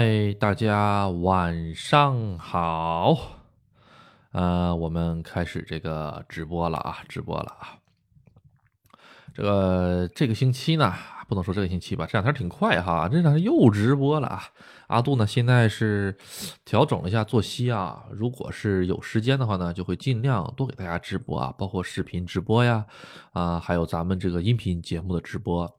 哎，大家晚上好，呃，我们开始这个直播了啊，直播了啊。这个这个星期呢，不能说这个星期吧，这两天挺快哈，这两天又直播了啊。阿杜呢，现在是调整了一下作息啊，如果是有时间的话呢，就会尽量多给大家直播啊，包括视频直播呀，啊，还有咱们这个音频节目的直播。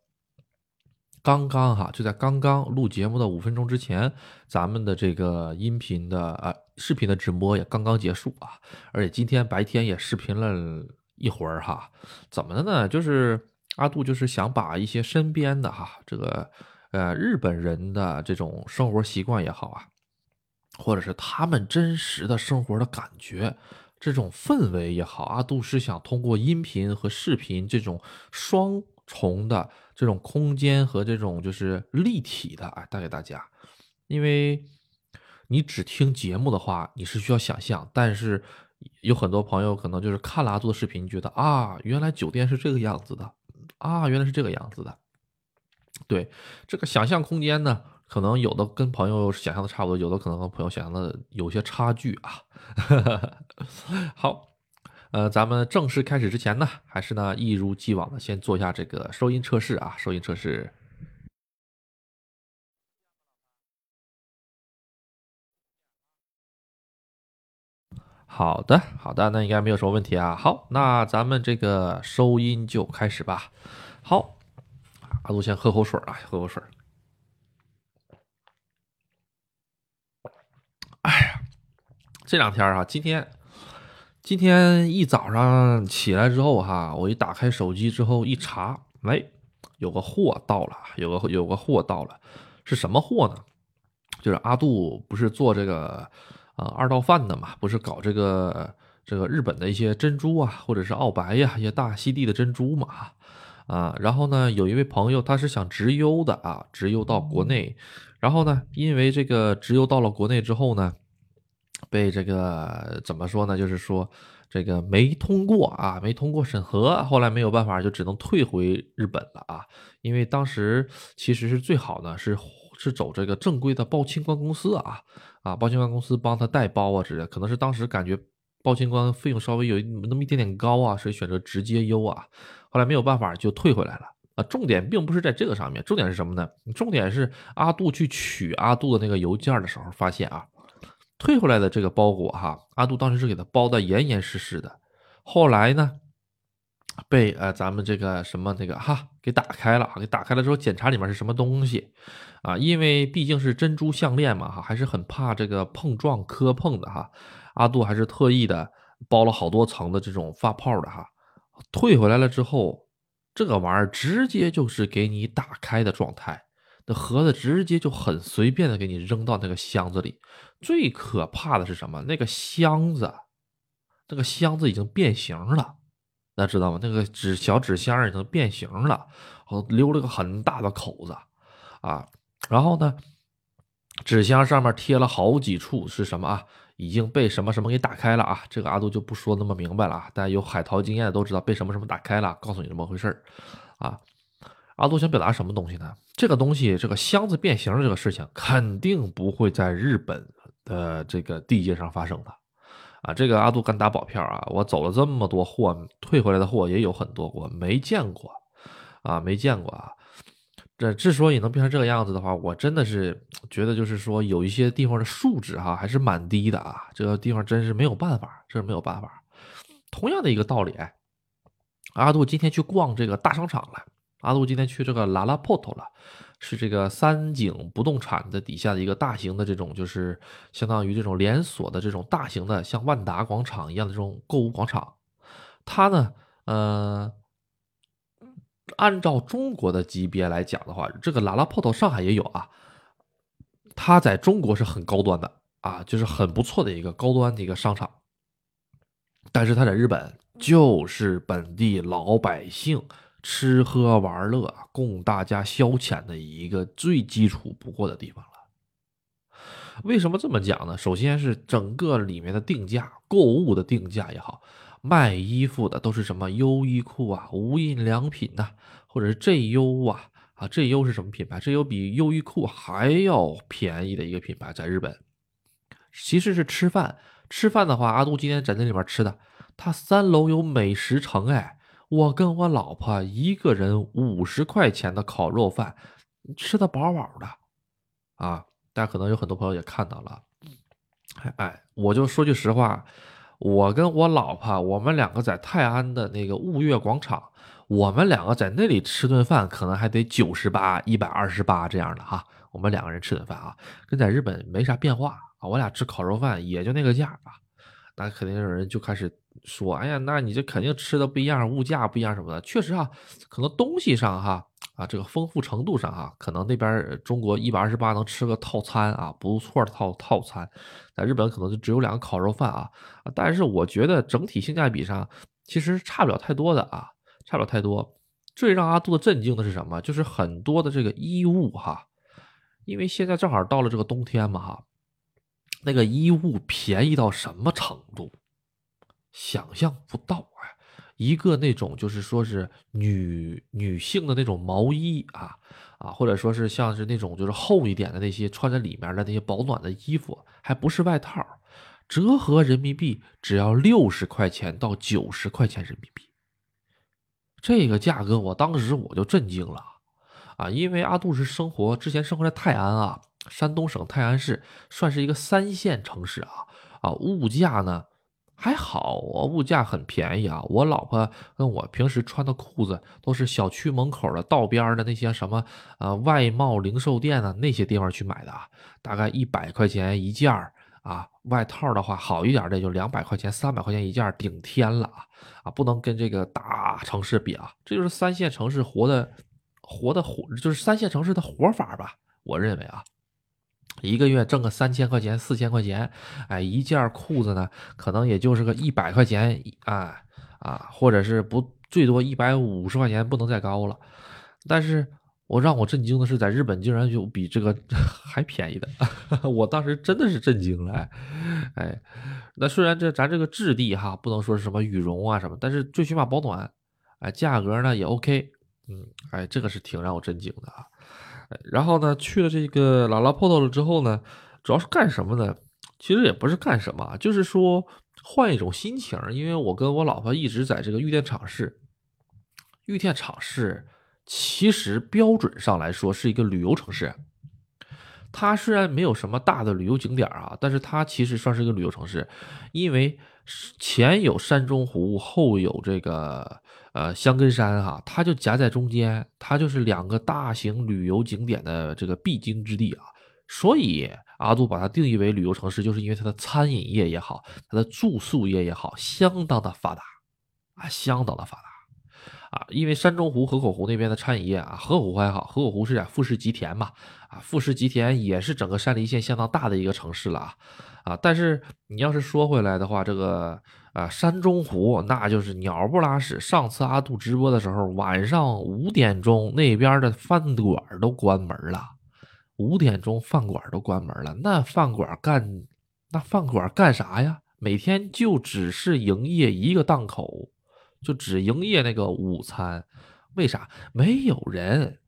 刚刚哈，就在刚刚录节目的五分钟之前，咱们的这个音频的啊视频的直播也刚刚结束啊，而且今天白天也视频了一会儿哈。怎么的呢？就是阿杜就是想把一些身边的哈这个呃日本人的这种生活习惯也好啊，或者是他们真实的生活的感觉，这种氛围也好，阿杜是想通过音频和视频这种双重的。这种空间和这种就是立体的啊，带给大家。因为你只听节目的话，你是需要想象，但是有很多朋友可能就是看了阿杜的视频，觉得啊，原来酒店是这个样子的啊，原来是这个样子的。对这个想象空间呢，可能有的跟朋友想象的差不多，有的可能和朋友想象的有些差距啊。好。呃，咱们正式开始之前呢，还是呢一如既往的先做一下这个收音测试啊，收音测试。好的，好的，那应该没有什么问题啊。好，那咱们这个收音就开始吧。好，阿杜先喝口水啊，喝口水。哎呀，这两天啊，今天。今天一早上起来之后，哈，我一打开手机之后一查，哎，有个货到了，有个有个货到了，是什么货呢？就是阿杜不是做这个呃二道贩的嘛，不是搞这个这个日本的一些珍珠啊，或者是澳白呀，一些大溪地的珍珠嘛，啊，然后呢，有一位朋友他是想直邮的啊，直邮到国内，然后呢，因为这个直邮到了国内之后呢。被这个怎么说呢？就是说这个没通过啊，没通过审核，后来没有办法，就只能退回日本了啊。因为当时其实是最好呢，是是走这个正规的报清关公司啊啊，报清关公司帮他代包啊之类。可能是当时感觉报清关费用稍微有那么一点点高啊，所以选择直接邮啊。后来没有办法就退回来了啊。重点并不是在这个上面，重点是什么呢？重点是阿杜去取阿杜的那个邮件的时候发现啊。退回来的这个包裹哈，阿杜当时是给他包的严严实实的。后来呢，被呃咱们这个什么那个哈给打开了，给打开了之后检查里面是什么东西啊？因为毕竟是珍珠项链嘛哈，还是很怕这个碰撞磕碰的哈。阿杜还是特意的包了好多层的这种发泡的哈。退回来了之后，这个玩意儿直接就是给你打开的状态。盒子直接就很随便的给你扔到那个箱子里，最可怕的是什么？那个箱子，那个箱子已经变形了，大家知道吗？那个纸小纸箱已经变形了，留了个很大的口子啊。然后呢，纸箱上面贴了好几处是什么啊？已经被什么什么给打开了啊？这个阿杜就不说那么明白了啊。大家有海淘经验的都知道被什么什么打开了，告诉你怎么回事啊。阿杜想表达什么东西呢？这个东西，这个箱子变形这个事情，肯定不会在日本的这个地界上发生的，啊，这个阿杜敢打保票啊！我走了这么多货，退回来的货也有很多，我没见过，啊，没见过啊！这之所以能变成这个样子的话，我真的是觉得，就是说有一些地方的素质哈还是蛮低的啊，这个地方真是没有办法，这是没有办法。同样的一个道理，阿杜今天去逛这个大商场了。阿杜今天去这个拉拉破头了，是这个三井不动产的底下的一个大型的这种，就是相当于这种连锁的这种大型的像万达广场一样的这种购物广场。它呢，呃，按照中国的级别来讲的话，这个拉拉破头上海也有啊。它在中国是很高端的啊，就是很不错的一个高端的一个商场。但是它在日本就是本地老百姓。吃喝玩乐供大家消遣的一个最基础不过的地方了。为什么这么讲呢？首先是整个里面的定价，购物的定价也好，卖衣服的都是什么优衣库啊、无印良品呐，或者是 J U 啊啊。这优是什么品牌？这优比优衣库还要便宜的一个品牌，在日本。其实是吃饭，吃饭的话，阿杜今天在那里边吃的，他三楼有美食城，哎，我跟我老婆一个人五十块钱的烤肉饭，吃的饱饱的，啊，大家可能有很多朋友也看到了，哎，我就说句实话，我跟我老婆，我们两个在泰安的那个物月广场，我们两个在那里吃顿饭，可能还得九十八、一百二十八这样的哈，我们两个人吃顿饭啊，跟在日本没啥变化。啊，我俩吃烤肉饭也就那个价啊，那肯定有人就开始说，哎呀，那你这肯定吃的不一样，物价不一样什么的。确实啊，可能东西上哈啊，这个丰富程度上哈，可能那边中国一百二十八能吃个套餐啊，不错的套套餐，在日本可能就只有两个烤肉饭啊。但是我觉得整体性价比上其实差不了太多的啊，差不了太多。最让阿杜震惊的是什么？就是很多的这个衣物哈，因为现在正好到了这个冬天嘛哈。那个衣物便宜到什么程度？想象不到哎！一个那种就是说是女女性的那种毛衣啊啊，或者说是像是那种就是厚一点的那些穿在里面的那些保暖的衣服，还不是外套，折合人民币只要六十块钱到九十块钱人民币。这个价格，我当时我就震惊了啊！因为阿杜是生活之前生活在泰安啊。山东省泰安市算是一个三线城市啊啊，物价呢还好啊，物价很便宜啊。我老婆跟我平时穿的裤子都是小区门口的道边的那些什么呃外贸零售店啊那些地方去买的啊，大概一百块钱一件儿啊。外套的话好一点的就两百块钱、三百块钱一件顶天了啊啊，不能跟这个大城市比啊。这就是三线城市活的活的活，就是三线城市的活法吧。我认为啊。一个月挣个三千块钱、四千块钱，哎，一件裤子呢，可能也就是个一百块钱，啊啊，或者是不最多一百五十块钱，不能再高了。但是我让我震惊的是，在日本竟然有比这个 还便宜的，我当时真的是震惊了，哎，那虽然这咱这个质地哈，不能说是什么羽绒啊什么，但是最起码保暖，哎，价格呢也 OK，嗯，哎，这个是挺让我震惊的啊。然后呢，去了这个拉拉破头了之后呢，主要是干什么呢？其实也不是干什么，就是说换一种心情。因为我跟我老婆一直在这个玉电厂市，玉电厂市其实标准上来说是一个旅游城市。它虽然没有什么大的旅游景点啊，但是它其实算是一个旅游城市，因为前有山中湖，后有这个。呃，香根山哈，它就夹在中间，它就是两个大型旅游景点的这个必经之地啊。所以阿杜把它定义为旅游城市，就是因为它的餐饮业也好，它的住宿业也好，相当的发达啊，相当的发达啊。因为山中湖、河口湖那边的餐饮业啊，河口湖还好，河口湖是在富士吉田嘛，啊，富士吉田也是整个山梨县相当大的一个城市了啊。啊，但是你要是说回来的话，这个。啊，山中湖那就是鸟不拉屎。上次阿杜直播的时候，晚上五点钟那边的饭馆都关门了。五点钟饭馆都关门了，那饭馆干那饭馆干啥呀？每天就只是营业一个档口，就只营业那个午餐。为啥？没有人。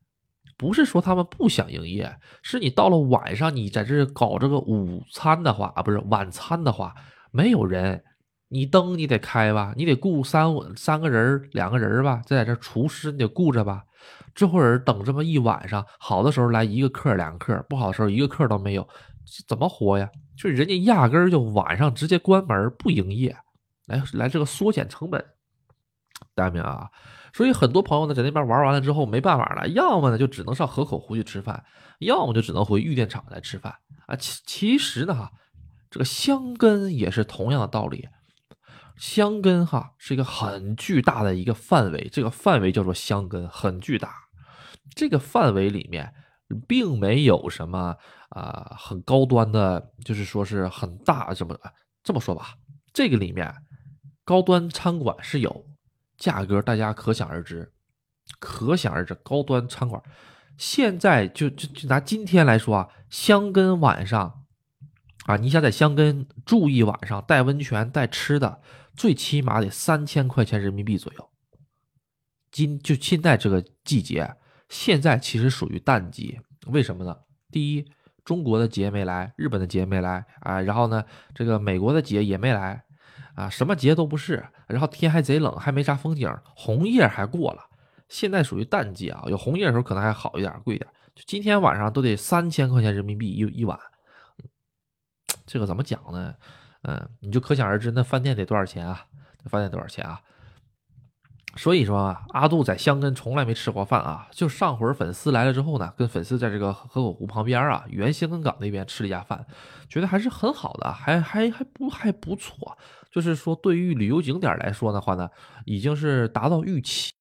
不是说他们不想营业，是你到了晚上，你在这搞这个午餐的话啊，不是晚餐的话，没有人。你灯你得开吧，你得雇三五三个人两个人吧，再在这厨师你得顾着吧。这会儿等这么一晚上，好的时候来一个客两个客，不好的时候一个客都没有，怎么活呀？就是人家压根儿就晚上直接关门不营业，来来这个缩减成本，大家明白啊？所以很多朋友呢在那边玩完了之后没办法了，要么呢就只能上河口湖去吃饭，要么就只能回玉电厂来吃饭啊。其其实呢哈，这个香根也是同样的道理。香根哈是一个很巨大的一个范围，这个范围叫做香根，很巨大。这个范围里面并没有什么啊很高端的，就是说是很大这么这么说吧。这个里面高端餐馆是有，价格大家可想而知，可想而知。高端餐馆现在就就就拿今天来说啊，香根晚上啊，你想在香根住一晚上，带温泉带吃的。最起码得三千块钱人民币左右。今就现在这个季节，现在其实属于淡季，为什么呢？第一，中国的节没来，日本的节没来啊，然后呢，这个美国的节也没来啊，什么节都不是，然后天还贼冷，还没啥风景，红叶还过了，现在属于淡季啊，有红叶的时候可能还好一点，贵一点，就今天晚上都得三千块钱人民币一一晚，这个怎么讲呢？嗯，你就可想而知，那饭店得多少钱啊？那饭店多少钱啊？所以说啊，阿杜在香根从来没吃过饭啊。就上回粉丝来了之后呢，跟粉丝在这个河口湖旁边啊，原香根港那边吃了一家饭，觉得还是很好的，还还还不还不错。就是说，对于旅游景点来说的话呢，已经是达到预期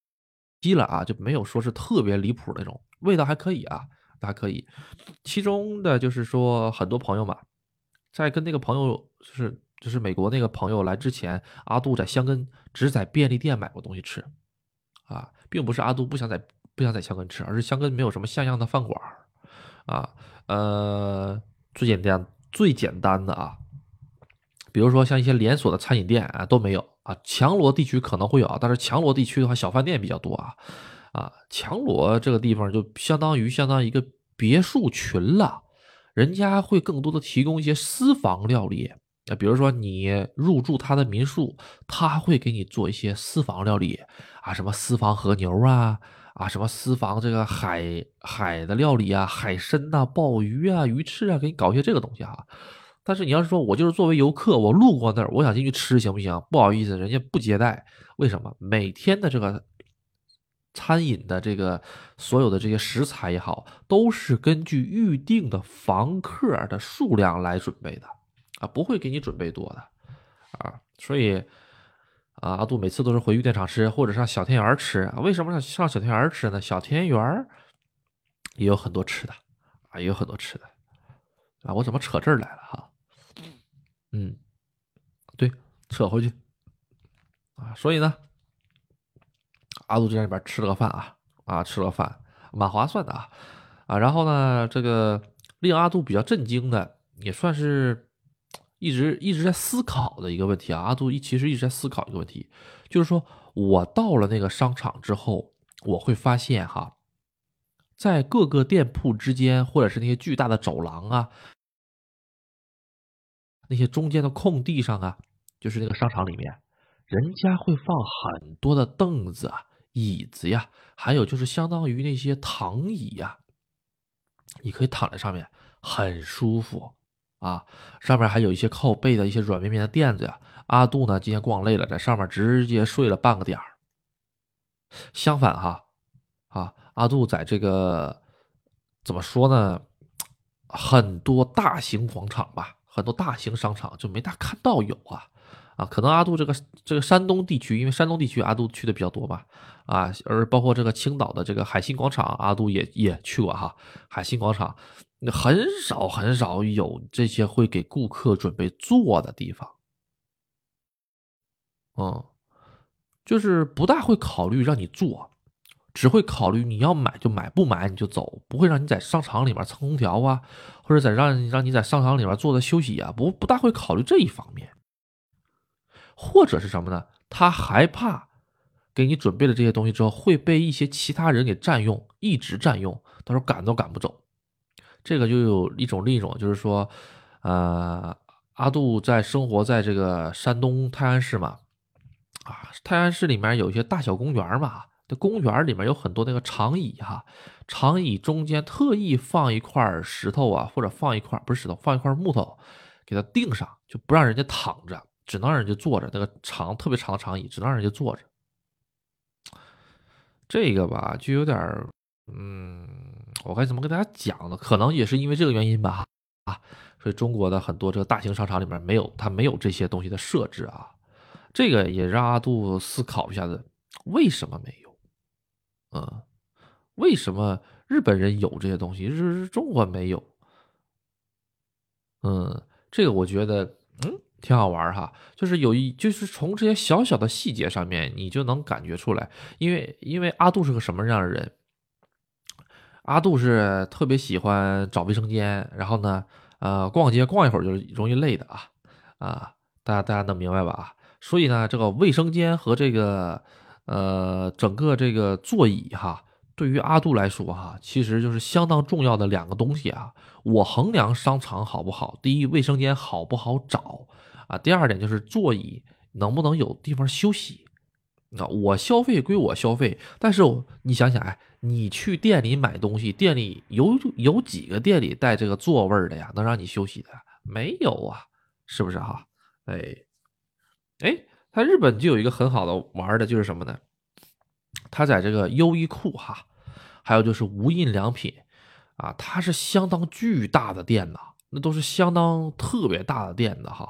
了啊，就没有说是特别离谱那种，味道还可以啊，还可以。其中的就是说，很多朋友嘛，在跟那个朋友就是。就是美国那个朋友来之前，阿杜在香根只在便利店买过东西吃，啊，并不是阿杜不想在不想在香根吃，而是香根没有什么像样的饭馆啊，呃，最简单最简单的啊，比如说像一些连锁的餐饮店啊都没有啊，强罗地区可能会有，但是强罗地区的话小饭店比较多啊，啊，强罗这个地方就相当于相当于一个别墅群了，人家会更多的提供一些私房料理。那比如说你入住他的民宿，他会给你做一些私房料理啊，什么私房和牛啊，啊什么私房这个海海的料理啊，海参呐、鲍鱼啊、鱼翅啊，给你搞一些这个东西啊。但是你要是说我就是作为游客，我路过那儿，我想进去吃行不行？不好意思，人家不接待。为什么？每天的这个餐饮的这个所有的这些食材也好，都是根据预定的房客的数量来准备的。啊，不会给你准备多的，啊，所以啊，阿杜每次都是回玉电厂吃，或者上小田园吃。为什么上上小田园吃呢？小田园也有很多吃的，啊，也有很多吃的，啊，我怎么扯这儿来了哈？嗯，对，扯回去，啊，所以呢，阿杜就在里边吃了个饭啊，啊，吃了个饭，蛮划算的啊，啊，然后呢，这个令阿杜比较震惊的，也算是。一直一直在思考的一个问题啊，阿杜一其实一直在思考一个问题，就是说我到了那个商场之后，我会发现哈，在各个店铺之间，或者是那些巨大的走廊啊，那些中间的空地上啊，就是那个商场里面，人家会放很多的凳子啊、椅子呀，还有就是相当于那些躺椅呀，你可以躺在上面，很舒服。啊，上面还有一些靠背的一些软绵绵的垫子呀。阿杜呢，今天逛累了，在上面直接睡了半个点儿。相反哈，啊，阿杜在这个怎么说呢？很多大型广场吧，很多大型商场就没大看到有啊。啊，可能阿杜这个这个山东地区，因为山东地区阿杜去的比较多吧。啊，而包括这个青岛的这个海信广场，阿杜也也去过哈。海信广场。很少很少有这些会给顾客准备坐的地方，嗯，就是不大会考虑让你坐，只会考虑你要买就买，不买你就走，不会让你在商场里面蹭空调啊，或者在让让你在商场里面坐着休息啊，不不大会考虑这一方面，或者是什么呢？他害怕给你准备了这些东西之后会被一些其他人给占用，一直占用，到时候赶都赶不走。这个就有一种另一种，就是说，呃，阿杜在生活在这个山东泰安市嘛，啊，泰安市里面有一些大小公园嘛，啊这公园里面有很多那个长椅哈，长椅中间特意放一块石头啊，或者放一块不是石头，放一块木头，给它钉上，就不让人家躺着，只能让人家坐着。那个长特别长的长椅，只能让人家坐着。这个吧，就有点嗯。我该怎么跟大家讲呢？可能也是因为这个原因吧，啊，所以中国的很多这个大型商场里面没有，它没有这些东西的设置啊。这个也让阿杜思考一下子，为什么没有？嗯，为什么日本人有这些东西，是中国没有？嗯，这个我觉得，嗯，挺好玩哈。就是有一，就是从这些小小的细节上面，你就能感觉出来，因为因为阿杜是个什么样的人。阿杜是特别喜欢找卫生间，然后呢，呃，逛街逛一会儿就容易累的啊，啊，大家大家能明白吧？所以呢，这个卫生间和这个，呃，整个这个座椅哈，对于阿杜来说哈，其实就是相当重要的两个东西啊。我衡量商场好不好，第一，卫生间好不好找啊？第二点就是座椅能不能有地方休息。啊，我消费归我消费，但是你想想，哎，你去店里买东西，店里有有几个店里带这个座位的呀？能让你休息的没有啊？是不是哈？哎，哎，他日本就有一个很好的玩的，就是什么呢？他在这个优衣库哈，还有就是无印良品啊，它是相当巨大的店呐，那都是相当特别大的店的哈，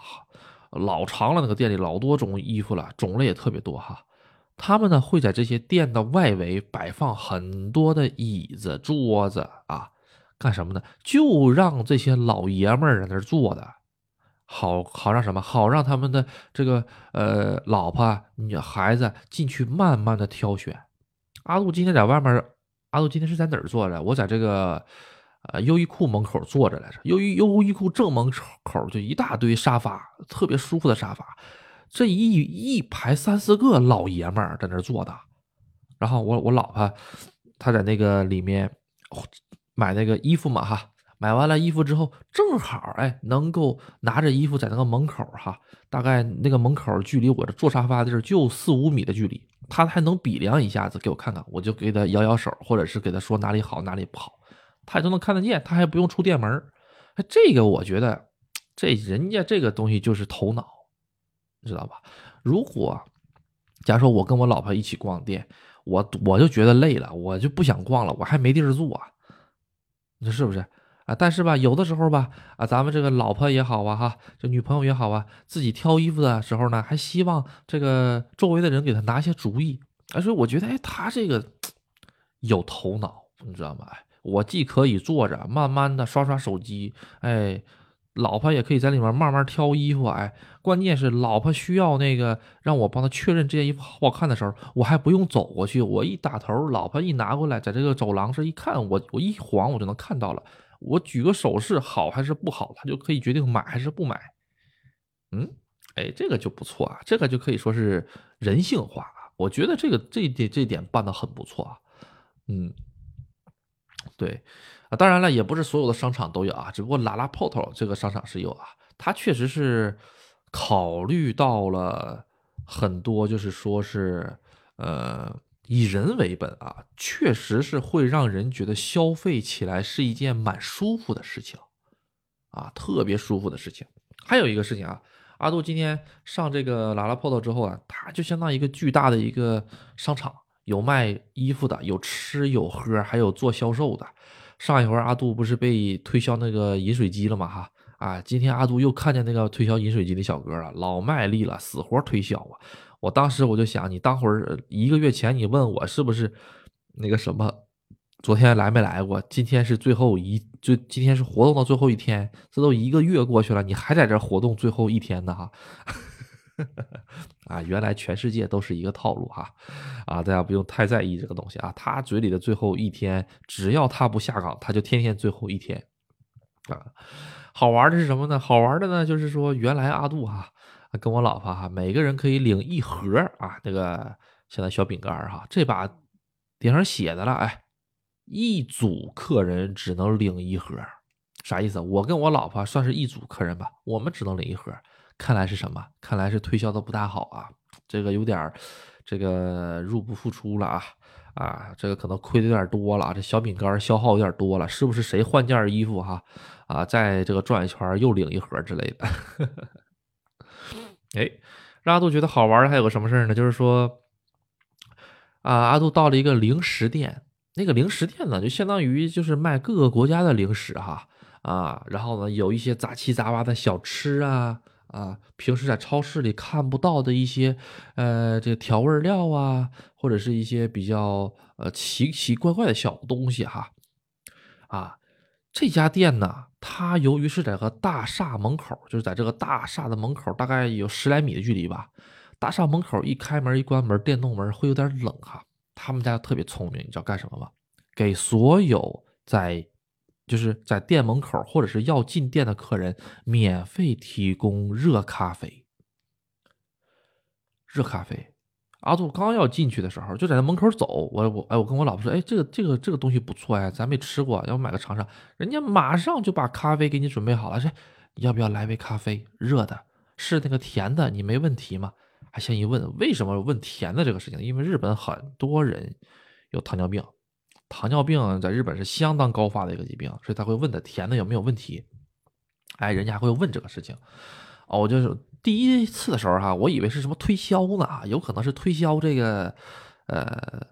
老长了那个店里老多种衣服了，种类也特别多哈。他们呢会在这些店的外围摆放很多的椅子、桌子啊，干什么呢？就让这些老爷们儿在那儿坐的，好好让什么？好让他们的这个呃老婆、女孩子进去慢慢的挑选。阿杜今天在外面，阿杜今天是在哪儿坐着？我在这个呃优衣库门口坐着来着。优衣优衣库正门口就一大堆沙发，特别舒服的沙发。这一一排三四个老爷们儿在那坐的，然后我我老婆她在那个里面买那个衣服嘛哈，买完了衣服之后正好哎能够拿着衣服在那个门口哈，大概那个门口距离我这坐沙发的地儿就四五米的距离，他还能比量一下子给我看看，我就给他摇摇手，或者是给他说哪里好哪里不好，他也都能看得见，他还不用出店门这个我觉得这人家这个东西就是头脑。你知道吧？如果假如说我跟我老婆一起逛店，我我就觉得累了，我就不想逛了，我还没地儿坐，你说是不是啊？但是吧，有的时候吧，啊，咱们这个老婆也好啊，哈，这女朋友也好啊，自己挑衣服的时候呢，还希望这个周围的人给他拿些主意。哎，所以我觉得，哎，他这个有头脑，你知道吗？哎，我既可以坐着慢慢的刷刷手机，哎。老婆也可以在里面慢慢挑衣服，哎，关键是老婆需要那个让我帮她确认这件衣服好不好看的时候，我还不用走过去，我一打头，老婆一拿过来，在这个走廊这一看，我我一晃我就能看到了，我举个手势好还是不好，他就可以决定买还是不买。嗯，哎，这个就不错啊，这个就可以说是人性化啊，我觉得这个这点这点办得很不错啊，嗯，对。当然了，也不是所有的商场都有啊，只不过拉拉泡头这个商场是有啊，它确实是考虑到了很多，就是说是呃以人为本啊，确实是会让人觉得消费起来是一件蛮舒服的事情啊，特别舒服的事情。还有一个事情啊，阿杜今天上这个拉拉泡头之后啊，它就相当于一个巨大的一个商场，有卖衣服的，有吃有喝，还有做销售的。上一回阿杜不是被推销那个饮水机了吗？哈啊！今天阿杜又看见那个推销饮水机的小哥了，老卖力了，死活推销啊！我当时我就想，你当会儿一个月前你问我是不是那个什么，昨天来没来过？今天是最后一，就今天是活动的最后一天，这都一个月过去了，你还在这活动最后一天呢？哈。啊，原来全世界都是一个套路哈！啊，大家不用太在意这个东西啊。他嘴里的最后一天，只要他不下岗，他就天天最后一天。啊，好玩的是什么呢？好玩的呢，就是说原来阿杜哈跟我老婆哈，每个人可以领一盒啊，那个现在小饼干哈。这把顶上写的了，哎，一组客人只能领一盒，啥意思？我跟我老婆算是一组客人吧，我们只能领一盒。看来是什么？看来是推销的不大好啊，这个有点这个入不敷出了啊啊，这个可能亏的有点多了，这小饼干消耗有点多了，是不是谁换件衣服哈啊，在这个转一圈又领一盒之类的？哎，让阿杜觉得好玩的还有个什么事呢？就是说啊，阿杜到了一个零食店，那个零食店呢，就相当于就是卖各个国家的零食哈啊，然后呢有一些杂七杂八的小吃啊。啊，平时在超市里看不到的一些，呃，这个调味料啊，或者是一些比较呃奇奇怪怪的小东西哈，啊，这家店呢，它由于是在个大厦门口，就是在这个大厦的门口，大概有十来米的距离吧。大厦门口一开门一关门，电动门会有点冷哈。他们家特别聪明，你知道干什么吗？给所有在就是在店门口或者是要进店的客人免费提供热咖啡，热咖啡阿杜刚要进去的时候，就在那门口走。我我哎，我跟我老婆说，哎，这个这个这个东西不错哎，咱没吃过，要不买个尝尝。人家马上就把咖啡给你准备好了，说要不要来杯咖啡，热的，是那个甜的，你没问题吗？还先一问，为什么问甜的这个事情？因为日本很多人有糖尿病，糖尿病在日本是相当高发的一个疾病，所以他会问的甜的有没有问题。哎，人家还会问这个事情。哦，我就是第一次的时候哈，我以为是什么推销呢，有可能是推销这个呃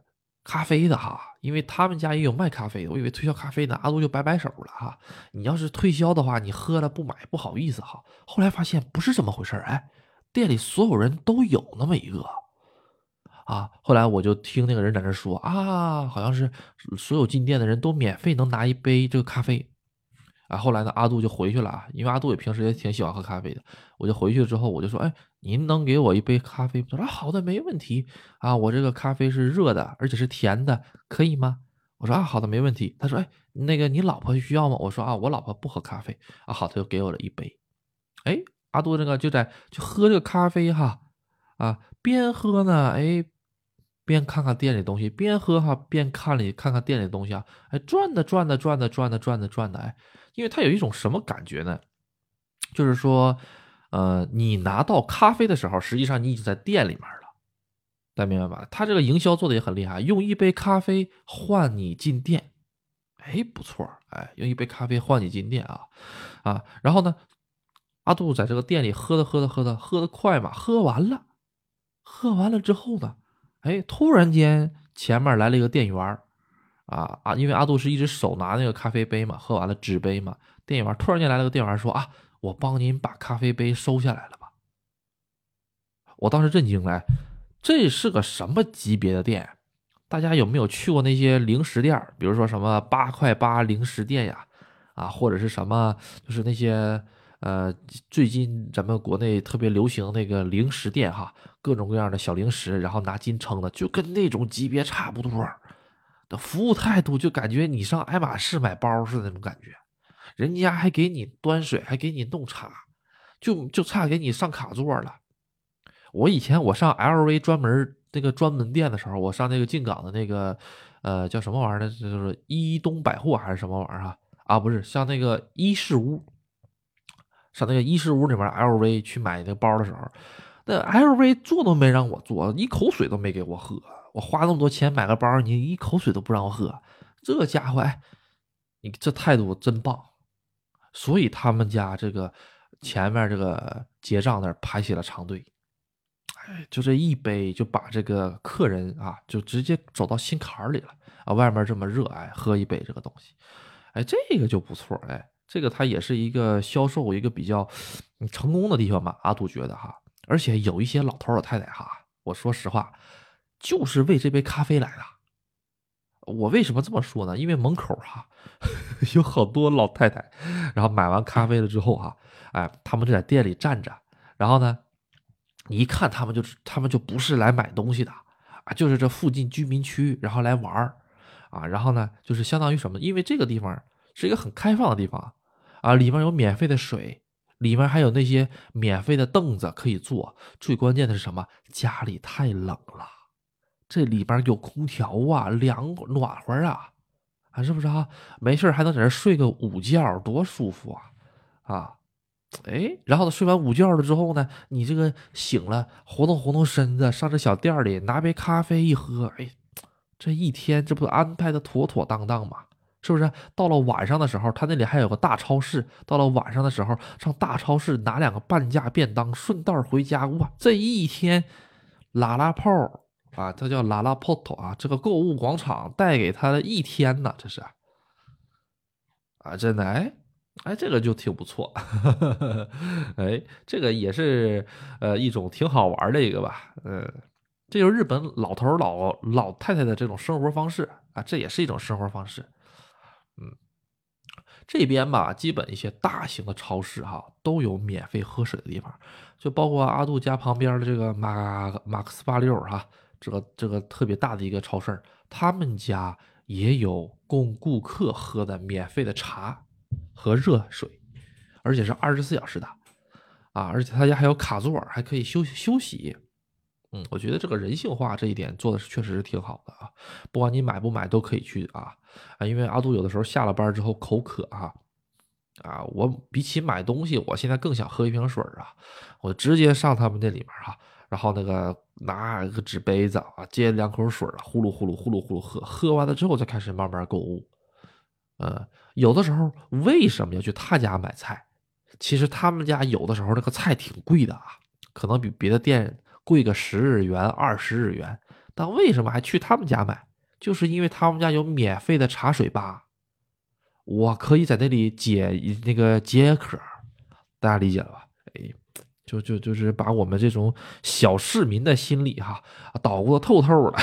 咖啡的哈，因为他们家也有卖咖啡的，我以为推销咖啡的，阿杜就摆摆手了哈。你要是推销的话，你喝了不买不好意思哈。后来发现不是这么回事儿哎，店里所有人都有那么一个啊。后来我就听那个人在那说啊，好像是所有进店的人都免费能拿一杯这个咖啡。啊，后来呢，阿杜就回去了啊，因为阿杜也平时也挺喜欢喝咖啡的。我就回去之后，我就说，哎，您能给我一杯咖啡吗？他说好的，没问题啊，我这个咖啡是热的，而且是甜的，可以吗？我说啊，好的，没问题。他说，哎，那个你老婆需要吗？我说啊，我老婆不喝咖啡啊。好，他就给我了一杯。哎，阿杜这个就在就喝这个咖啡哈，啊，边喝呢，哎。边看看店里东西，边喝哈，边看里看看店里东西啊，哎，转的转的转的转的转的转的，哎，因为他有一种什么感觉呢？就是说，呃，你拿到咖啡的时候，实际上你已经在店里面了，大家明白吧？他这个营销做的也很厉害，用一杯咖啡换你进店，哎，不错，哎，用一杯咖啡换你进店啊啊，然后呢，阿杜在这个店里喝的喝的喝的喝的快嘛，喝完了，喝完了之后呢？哎，突然间前面来了一个店员啊啊！因为阿杜是一直手拿那个咖啡杯嘛，喝完了纸杯嘛。店员突然间来了个店员说：“啊，我帮您把咖啡杯收下来了吧。”我当时震惊了，这是个什么级别的店？大家有没有去过那些零食店？比如说什么八块八零食店呀，啊，或者是什么，就是那些。呃，最近咱们国内特别流行那个零食店哈，各种各样的小零食，然后拿斤称的，就跟那种级别差不多。的服务态度就感觉你上爱马仕买包似的那种感觉，人家还给你端水，还给你弄茶，就就差给你上卡座了。我以前我上 LV 专门那个专门店的时候，我上那个进港的那个呃叫什么玩意儿呢？就是一东百货还是什么玩意儿啊？啊，不是，像那个衣饰屋。上那个衣饰屋里面，LV 去买那个包的时候，那 LV 做都没让我做，一口水都没给我喝。我花那么多钱买个包，你一口水都不让我喝，这家伙，哎你这态度真棒。所以他们家这个前面这个结账那儿排起了长队，哎，就这一杯就把这个客人啊，就直接走到心坎里了啊。外面这么热，哎，喝一杯这个东西，哎，这个就不错，哎。这个它也是一个销售一个比较成功的地方吧，阿杜觉得哈，而且有一些老头老太太哈，我说实话，就是为这杯咖啡来的。我为什么这么说呢？因为门口哈 有好多老太太，然后买完咖啡了之后哈，哎，他们就在店里站着，然后呢，你一看他们就他们就不是来买东西的啊，就是这附近居民区，然后来玩儿啊，然后呢，就是相当于什么？因为这个地方是一个很开放的地方。啊，里面有免费的水，里面还有那些免费的凳子可以坐。最关键的是什么？家里太冷了，这里边有空调啊，凉暖和啊，啊，是不是啊？没事还能在这睡个午觉，多舒服啊！啊，哎，然后他睡完午觉了之后呢，你这个醒了，活动活动身子，上这小店里拿杯咖啡一喝，哎，这一天这不安排的妥妥当当吗？是不是到了晚上的时候，他那里还有个大超市。到了晚上的时候，上大超市拿两个半价便当，顺道回家。哇，这一天，拉拉泡啊，这叫拉拉泡头啊，这个购物广场带给他的一天呢，这是啊，真的哎哎，这个就挺不错，哎，这个也是呃一种挺好玩的一个吧，嗯，这就是日本老头老老太太的这种生活方式啊，这也是一种生活方式。嗯，这边吧，基本一些大型的超市哈都有免费喝水的地方，就包括阿杜家旁边的这个马马克思八六哈，这个这个特别大的一个超市，他们家也有供顾客喝的免费的茶和热水，而且是二十四小时的啊，而且他家还有卡座，还可以休息休息嗯，我觉得这个人性化这一点做的是确实是挺好的啊。不管你买不买都可以去啊啊，因为阿杜有的时候下了班之后口渴啊啊，我比起买东西，我现在更想喝一瓶水啊，我直接上他们那里面哈，然后那个拿个纸杯子啊，接两口水啊，呼噜呼噜呼噜呼噜喝，喝完了之后再开始慢慢购物。呃，有的时候为什么要去他家买菜？其实他们家有的时候那个菜挺贵的啊，可能比别的店。贵个十日元、二十日元，但为什么还去他们家买？就是因为他们家有免费的茶水吧，我可以在那里解那个解渴，大家理解了吧？哎，就就就是把我们这种小市民的心理哈捣鼓的透透的，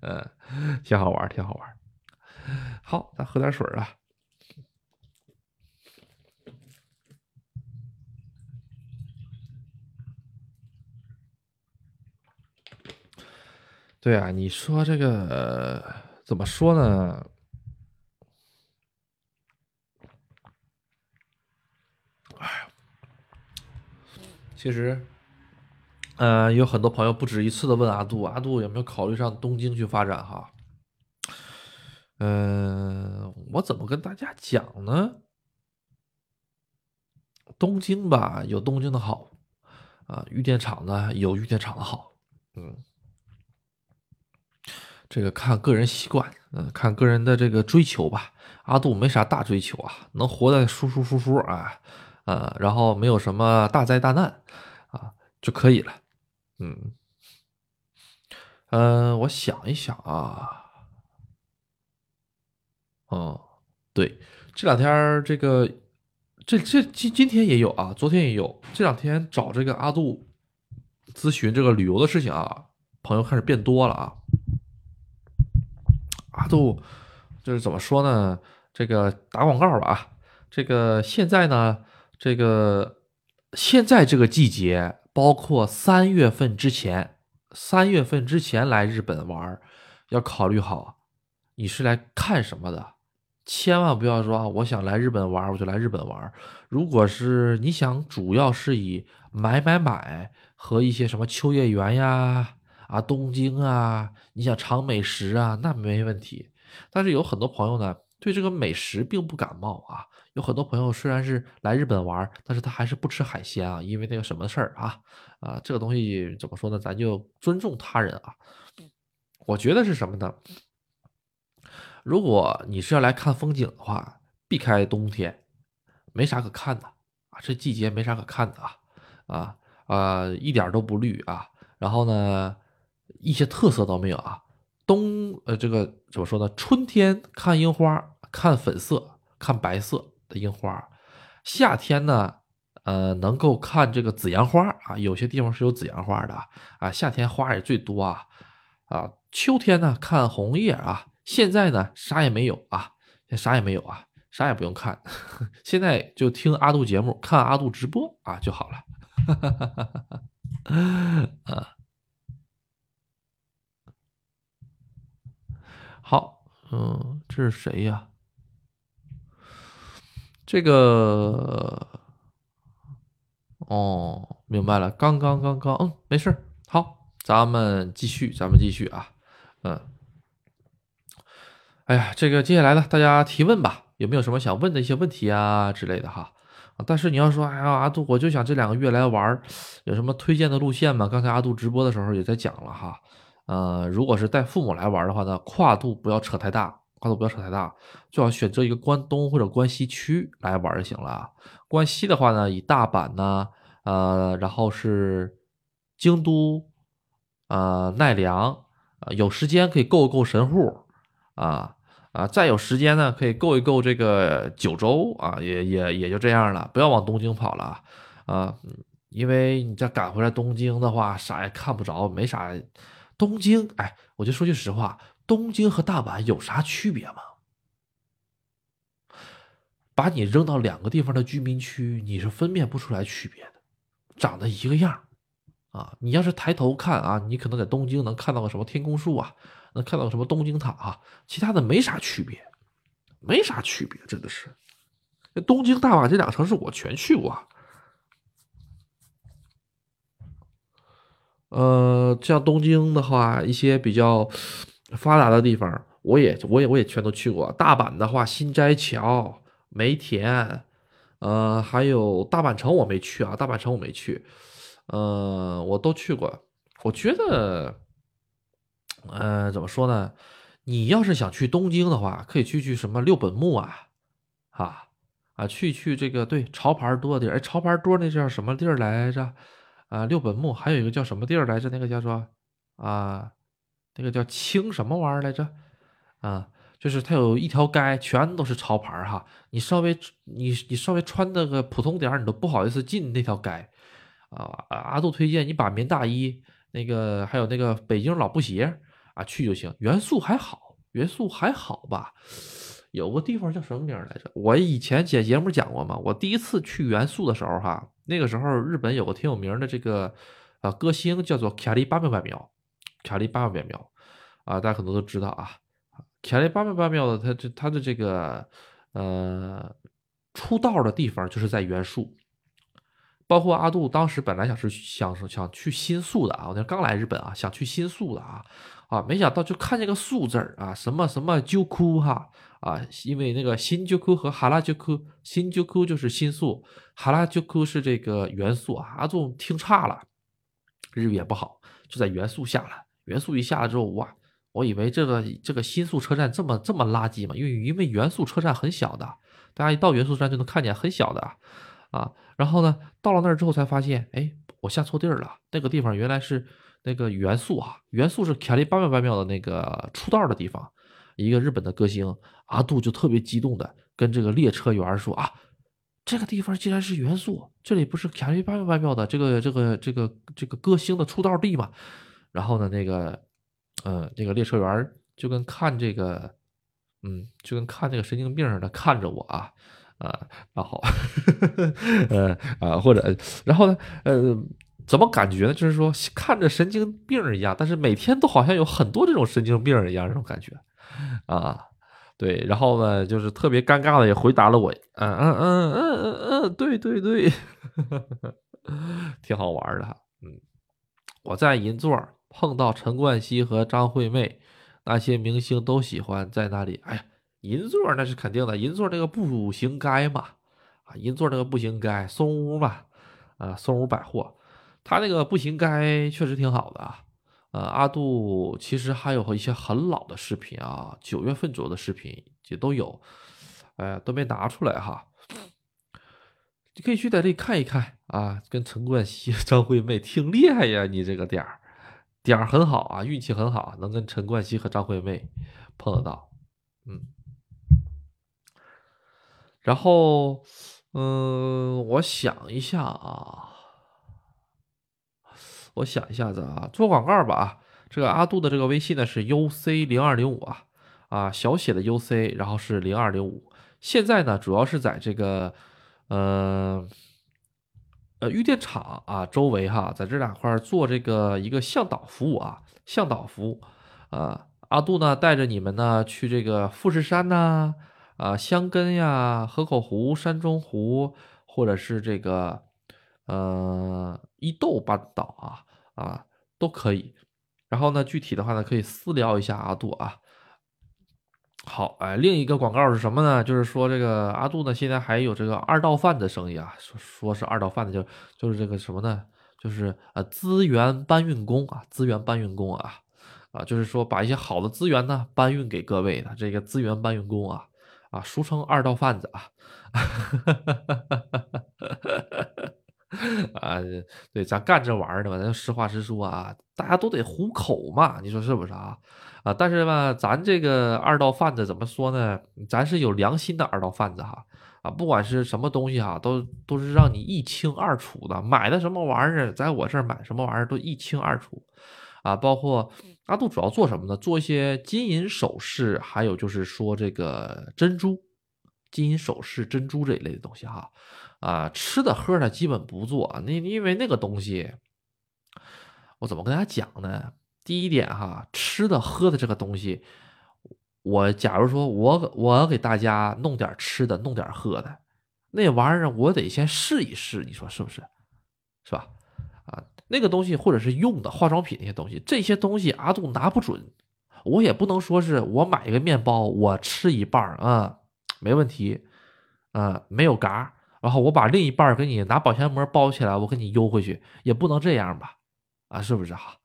嗯，挺好玩，挺好玩。好，咱喝点水啊。对啊，你说这个怎么说呢？其实，呃，有很多朋友不止一次的问阿杜，阿杜有没有考虑上东京去发展？哈，嗯，我怎么跟大家讲呢？东京吧，有东京的好，啊，玉电厂呢有玉电厂的好，嗯。这个看个人习惯，嗯，看个人的这个追求吧。阿杜没啥大追求啊，能活得舒舒服服啊，呃，然后没有什么大灾大难啊就可以了。嗯，嗯，我想一想啊，哦，对，这两天这个这这今今天也有啊，昨天也有，这两天找这个阿杜咨询这个旅游的事情啊，朋友开始变多了啊。阿杜，就是怎么说呢？这个打广告吧啊，这个现在呢，这个现在这个季节，包括三月份之前，三月份之前来日本玩，要考虑好你是来看什么的，千万不要说啊，我想来日本玩，我就来日本玩。如果是你想主要是以买买买和一些什么秋叶原呀。啊，东京啊，你想尝美食啊，那没问题。但是有很多朋友呢，对这个美食并不感冒啊。有很多朋友虽然是来日本玩，但是他还是不吃海鲜啊，因为那个什么事儿啊啊，这个东西怎么说呢？咱就尊重他人啊。我觉得是什么呢？如果你是要来看风景的话，避开冬天，没啥可看的啊，这季节没啥可看的啊啊啊，一点都不绿啊。然后呢？一些特色都没有啊，冬呃这个怎么说呢？春天看樱花，看粉色、看白色的樱花；夏天呢，呃能够看这个紫阳花啊，有些地方是有紫阳花的啊。夏天花也最多啊啊。秋天呢看红叶啊。现在呢啥也没有啊，啥也没有啊，啥也不用看，现在就听阿杜节目，看阿杜直播啊就好了。啊。好，嗯，这是谁呀？这个，哦，明白了，刚刚刚刚，嗯，没事好，咱们继续，咱们继续啊，嗯，哎呀，这个接下来呢，大家提问吧，有没有什么想问的一些问题啊之类的哈？但是你要说，哎呀，阿杜，我就想这两个月来玩，有什么推荐的路线吗？刚才阿杜直播的时候也在讲了哈。呃，如果是带父母来玩的话呢，跨度不要扯太大，跨度不要扯太大，最好选择一个关东或者关西区来玩就行了。关西的话呢，以大阪呢，呃，然后是京都，呃，奈良，有时间可以够一够神户，啊啊，再有时间呢，可以够一够这个九州啊，也也也就这样了，不要往东京跑了啊，因为你再赶回来东京的话，啥也看不着，没啥。东京，哎，我就说句实话，东京和大阪有啥区别吗？把你扔到两个地方的居民区，你是分辨不出来区别的，长得一个样啊！你要是抬头看啊，你可能在东京能看到个什么天空树啊，能看到个什么东京塔啊，其他的没啥区别，没啥区别，真的是。东京、大阪这两城市我全去过。呃，像东京的话，一些比较发达的地方，我也我也我也全都去过。大阪的话，新斋桥、梅田，呃，还有大阪城我没去啊，大阪城我没去，呃，我都去过。我觉得，呃，怎么说呢？你要是想去东京的话，可以去去什么六本木啊，啊啊，去去这个对潮牌多的地儿。哎，潮牌多那叫什么地儿来着？啊，六本木还有一个叫什么地儿来着？那个叫做啊，那个叫清什么玩意儿来着？啊，就是它有一条街全都是潮牌哈。你稍微你你稍微穿那个普通点儿，你都不好意思进那条街啊。阿杜推荐你把棉大衣那个还有那个北京老布鞋啊去就行。元素还好，元素还好吧？有个地方叫什么名来着？我以前节节目讲过嘛。我第一次去元素的时候哈。那个时候，日本有个挺有名的这个啊歌星，叫做卡利八妙八妙，卡利巴妙八妙啊，大家可能都知道啊。卡利巴妙八妙的，他这他的这个呃出道的地方就是在元素。包括阿杜当时本来想是想想去新宿的啊，我那刚来日本啊，想去新宿的啊啊，没想到就看见个宿字儿啊，什么什么鸠库哈啊，因为那个新鸠库和哈拉鸠库，新鸠库就是新宿，哈拉鸠库是这个元素啊。阿杜听差了，日语也不好，就在元素下了。元素一下了之后，哇，我以为这个这个新宿车站这么这么垃圾嘛，因为因为元素车站很小的，大家一到元素站就能看见很小的。啊，然后呢，到了那儿之后才发现，哎，我下错地儿了。那个地方原来是那个元素啊，元素是卡利八妙八妙的那个出道的地方。一个日本的歌星阿杜就特别激动的跟这个列车员说啊，这个地方竟然是元素，这里不是卡利八妙八妙的这个这个这个这个歌星的出道地吗？然后呢，那个，呃，那个列车员就跟看这个，嗯，就跟看那个神经病似的看着我啊。啊，然后，呃啊，或者，然后呢，呃，怎么感觉呢？就是说看着神经病一样，但是每天都好像有很多这种神经病一样这种感觉，啊，对，然后呢，就是特别尴尬的也回答了我，嗯嗯嗯嗯嗯嗯，对对对，挺好玩的，嗯，我在银座碰到陈冠希和张惠妹，那些明星都喜欢在那里，哎呀。银座那是肯定的，银座那个步行街嘛，啊，银座那个步行街，松屋嘛，啊，松屋百货，他那个步行街确实挺好的啊。呃，阿杜其实还有一些很老的视频啊，九月份左右的视频也都有，哎，都没拿出来哈。你可以去在这里看一看啊，跟陈冠希、张惠妹挺厉害呀，你这个点儿点儿很好啊，运气很好，能跟陈冠希和张惠妹碰得到，嗯。然后，嗯，我想一下啊，我想一下子啊，做广告吧啊。这个阿杜的这个微信呢是 UC 零二零五啊啊，小写的 UC，然后是零二零五。现在呢，主要是在这个呃呃玉电厂啊周围哈，在这两块做这个一个向导服务啊，向导服务啊。阿杜呢带着你们呢去这个富士山呐。啊，香根呀，河口湖、山中湖，或者是这个，呃，伊豆半岛啊，啊，都可以。然后呢，具体的话呢，可以私聊一下阿杜啊。好，哎，另一个广告是什么呢？就是说这个阿杜呢，现在还有这个二道贩的生意啊，说说是二道贩的，就就是这个什么呢？就是呃，资源搬运工啊，资源搬运工啊，啊，就是说把一些好的资源呢搬运给各位的这个资源搬运工啊。啊，俗称二道贩子啊，啊，对，咱干这玩意儿的嘛，咱实话实说啊，大家都得糊口嘛，你说是不是啊？啊，但是吧，咱这个二道贩子怎么说呢？咱是有良心的二道贩子哈，啊，不管是什么东西哈，都都是让你一清二楚的，买的什么玩意儿，在我这儿买什么玩意儿都一清二楚。啊，包括阿杜主要做什么呢？做一些金银首饰，还有就是说这个珍珠、金银首饰、珍珠这一类的东西哈。啊，吃的喝的基本不做，那因为那个东西，我怎么跟大家讲呢？第一点哈，吃的喝的这个东西，我假如说我我给大家弄点吃的，弄点喝的，那玩意儿我得先试一试，你说是不是？是吧？啊。那个东西或者是用的化妆品那些东西，这些东西阿杜拿不准，我也不能说是我买一个面包，我吃一半啊，没问题，啊，没有嘎，然后我把另一半给你拿保鲜膜包起来，我给你邮回去，也不能这样吧？啊，是不是哈？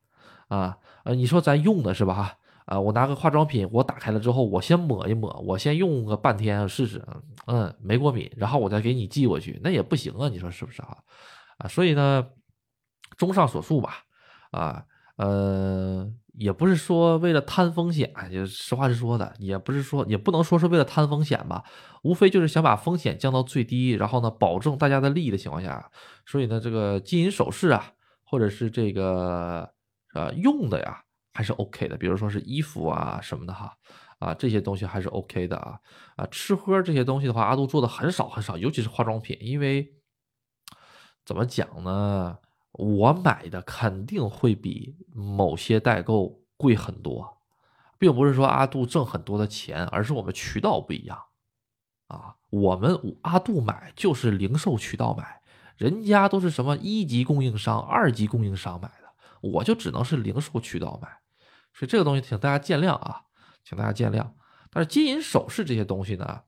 啊，呃，你说咱用的是吧？哈。啊，我拿个化妆品，我打开了之后，我先抹一抹，我先用个半天试试，嗯，没过敏，然后我再给你寄过去，那也不行啊，你说是不是啊？啊，所以呢，综上所述吧，啊，呃，也不是说为了贪风险，就实话实说的，也不是说，也不能说是为了贪风险吧，无非就是想把风险降到最低，然后呢，保证大家的利益的情况下，所以呢，这个金银首饰啊，或者是这个呃用的呀。还是 OK 的，比如说是衣服啊什么的哈，啊这些东西还是 OK 的啊啊吃喝这些东西的话，阿杜做的很少很少，尤其是化妆品，因为怎么讲呢？我买的肯定会比某些代购贵很多，并不是说阿杜挣很多的钱，而是我们渠道不一样啊。我们阿杜买就是零售渠道买，人家都是什么一级供应商、二级供应商买的，我就只能是零售渠道买。所以这个东西，请大家见谅啊，请大家见谅。但是金银首饰这些东西呢，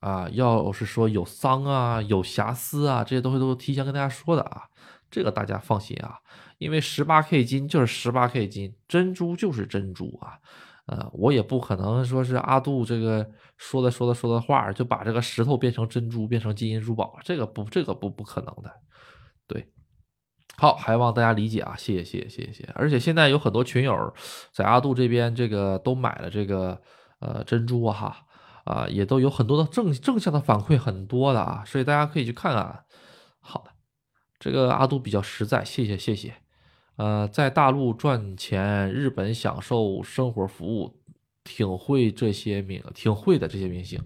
啊，要是说有脏啊、有瑕疵啊，这些东西都提前跟大家说的啊，这个大家放心啊，因为十八 K 金就是十八 K 金，珍珠就是珍珠啊，呃，我也不可能说是阿杜这个说的说的说的话，就把这个石头变成珍珠，变成金银珠宝，这个不，这个不不可能的，对。好，还望大家理解啊，谢谢谢谢谢谢。而且现在有很多群友在阿杜这边，这个都买了这个呃珍珠哈啊，也都有很多的正正向的反馈，很多的啊，所以大家可以去看看。好的，这个阿杜比较实在，谢谢谢谢。呃，在大陆赚钱，日本享受生活服务，挺会这些明，挺会的这些明星。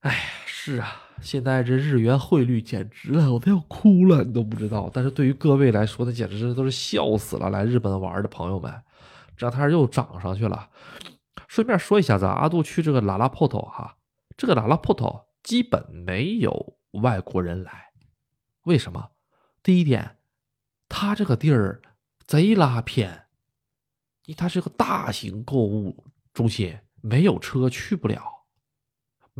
哎，是啊。现在这日元汇率简直了，我都要哭了，你都不知道。但是对于各位来说，那简直都是笑死了。来日本玩的朋友们，这摊又涨上去了。顺便说一下子，阿杜去这个拉拉破头哈，这个拉拉破头基本没有外国人来。为什么？第一点，他这个地儿贼拉偏，它是个大型购物中心，没有车去不了。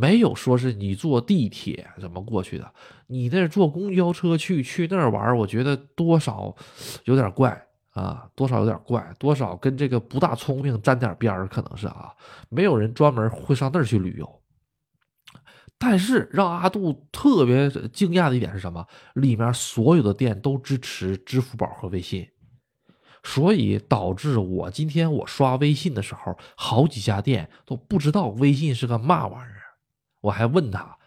没有说是你坐地铁怎么过去的，你那坐公交车去去那儿玩，我觉得多少有点怪啊，多少有点怪，多少跟这个不大聪明沾点边儿，可能是啊，没有人专门会上那儿去旅游。但是让阿杜特别惊讶的一点是什么？里面所有的店都支持支付宝和微信，所以导致我今天我刷微信的时候，好几家店都不知道微信是个嘛玩意儿。我还问他：“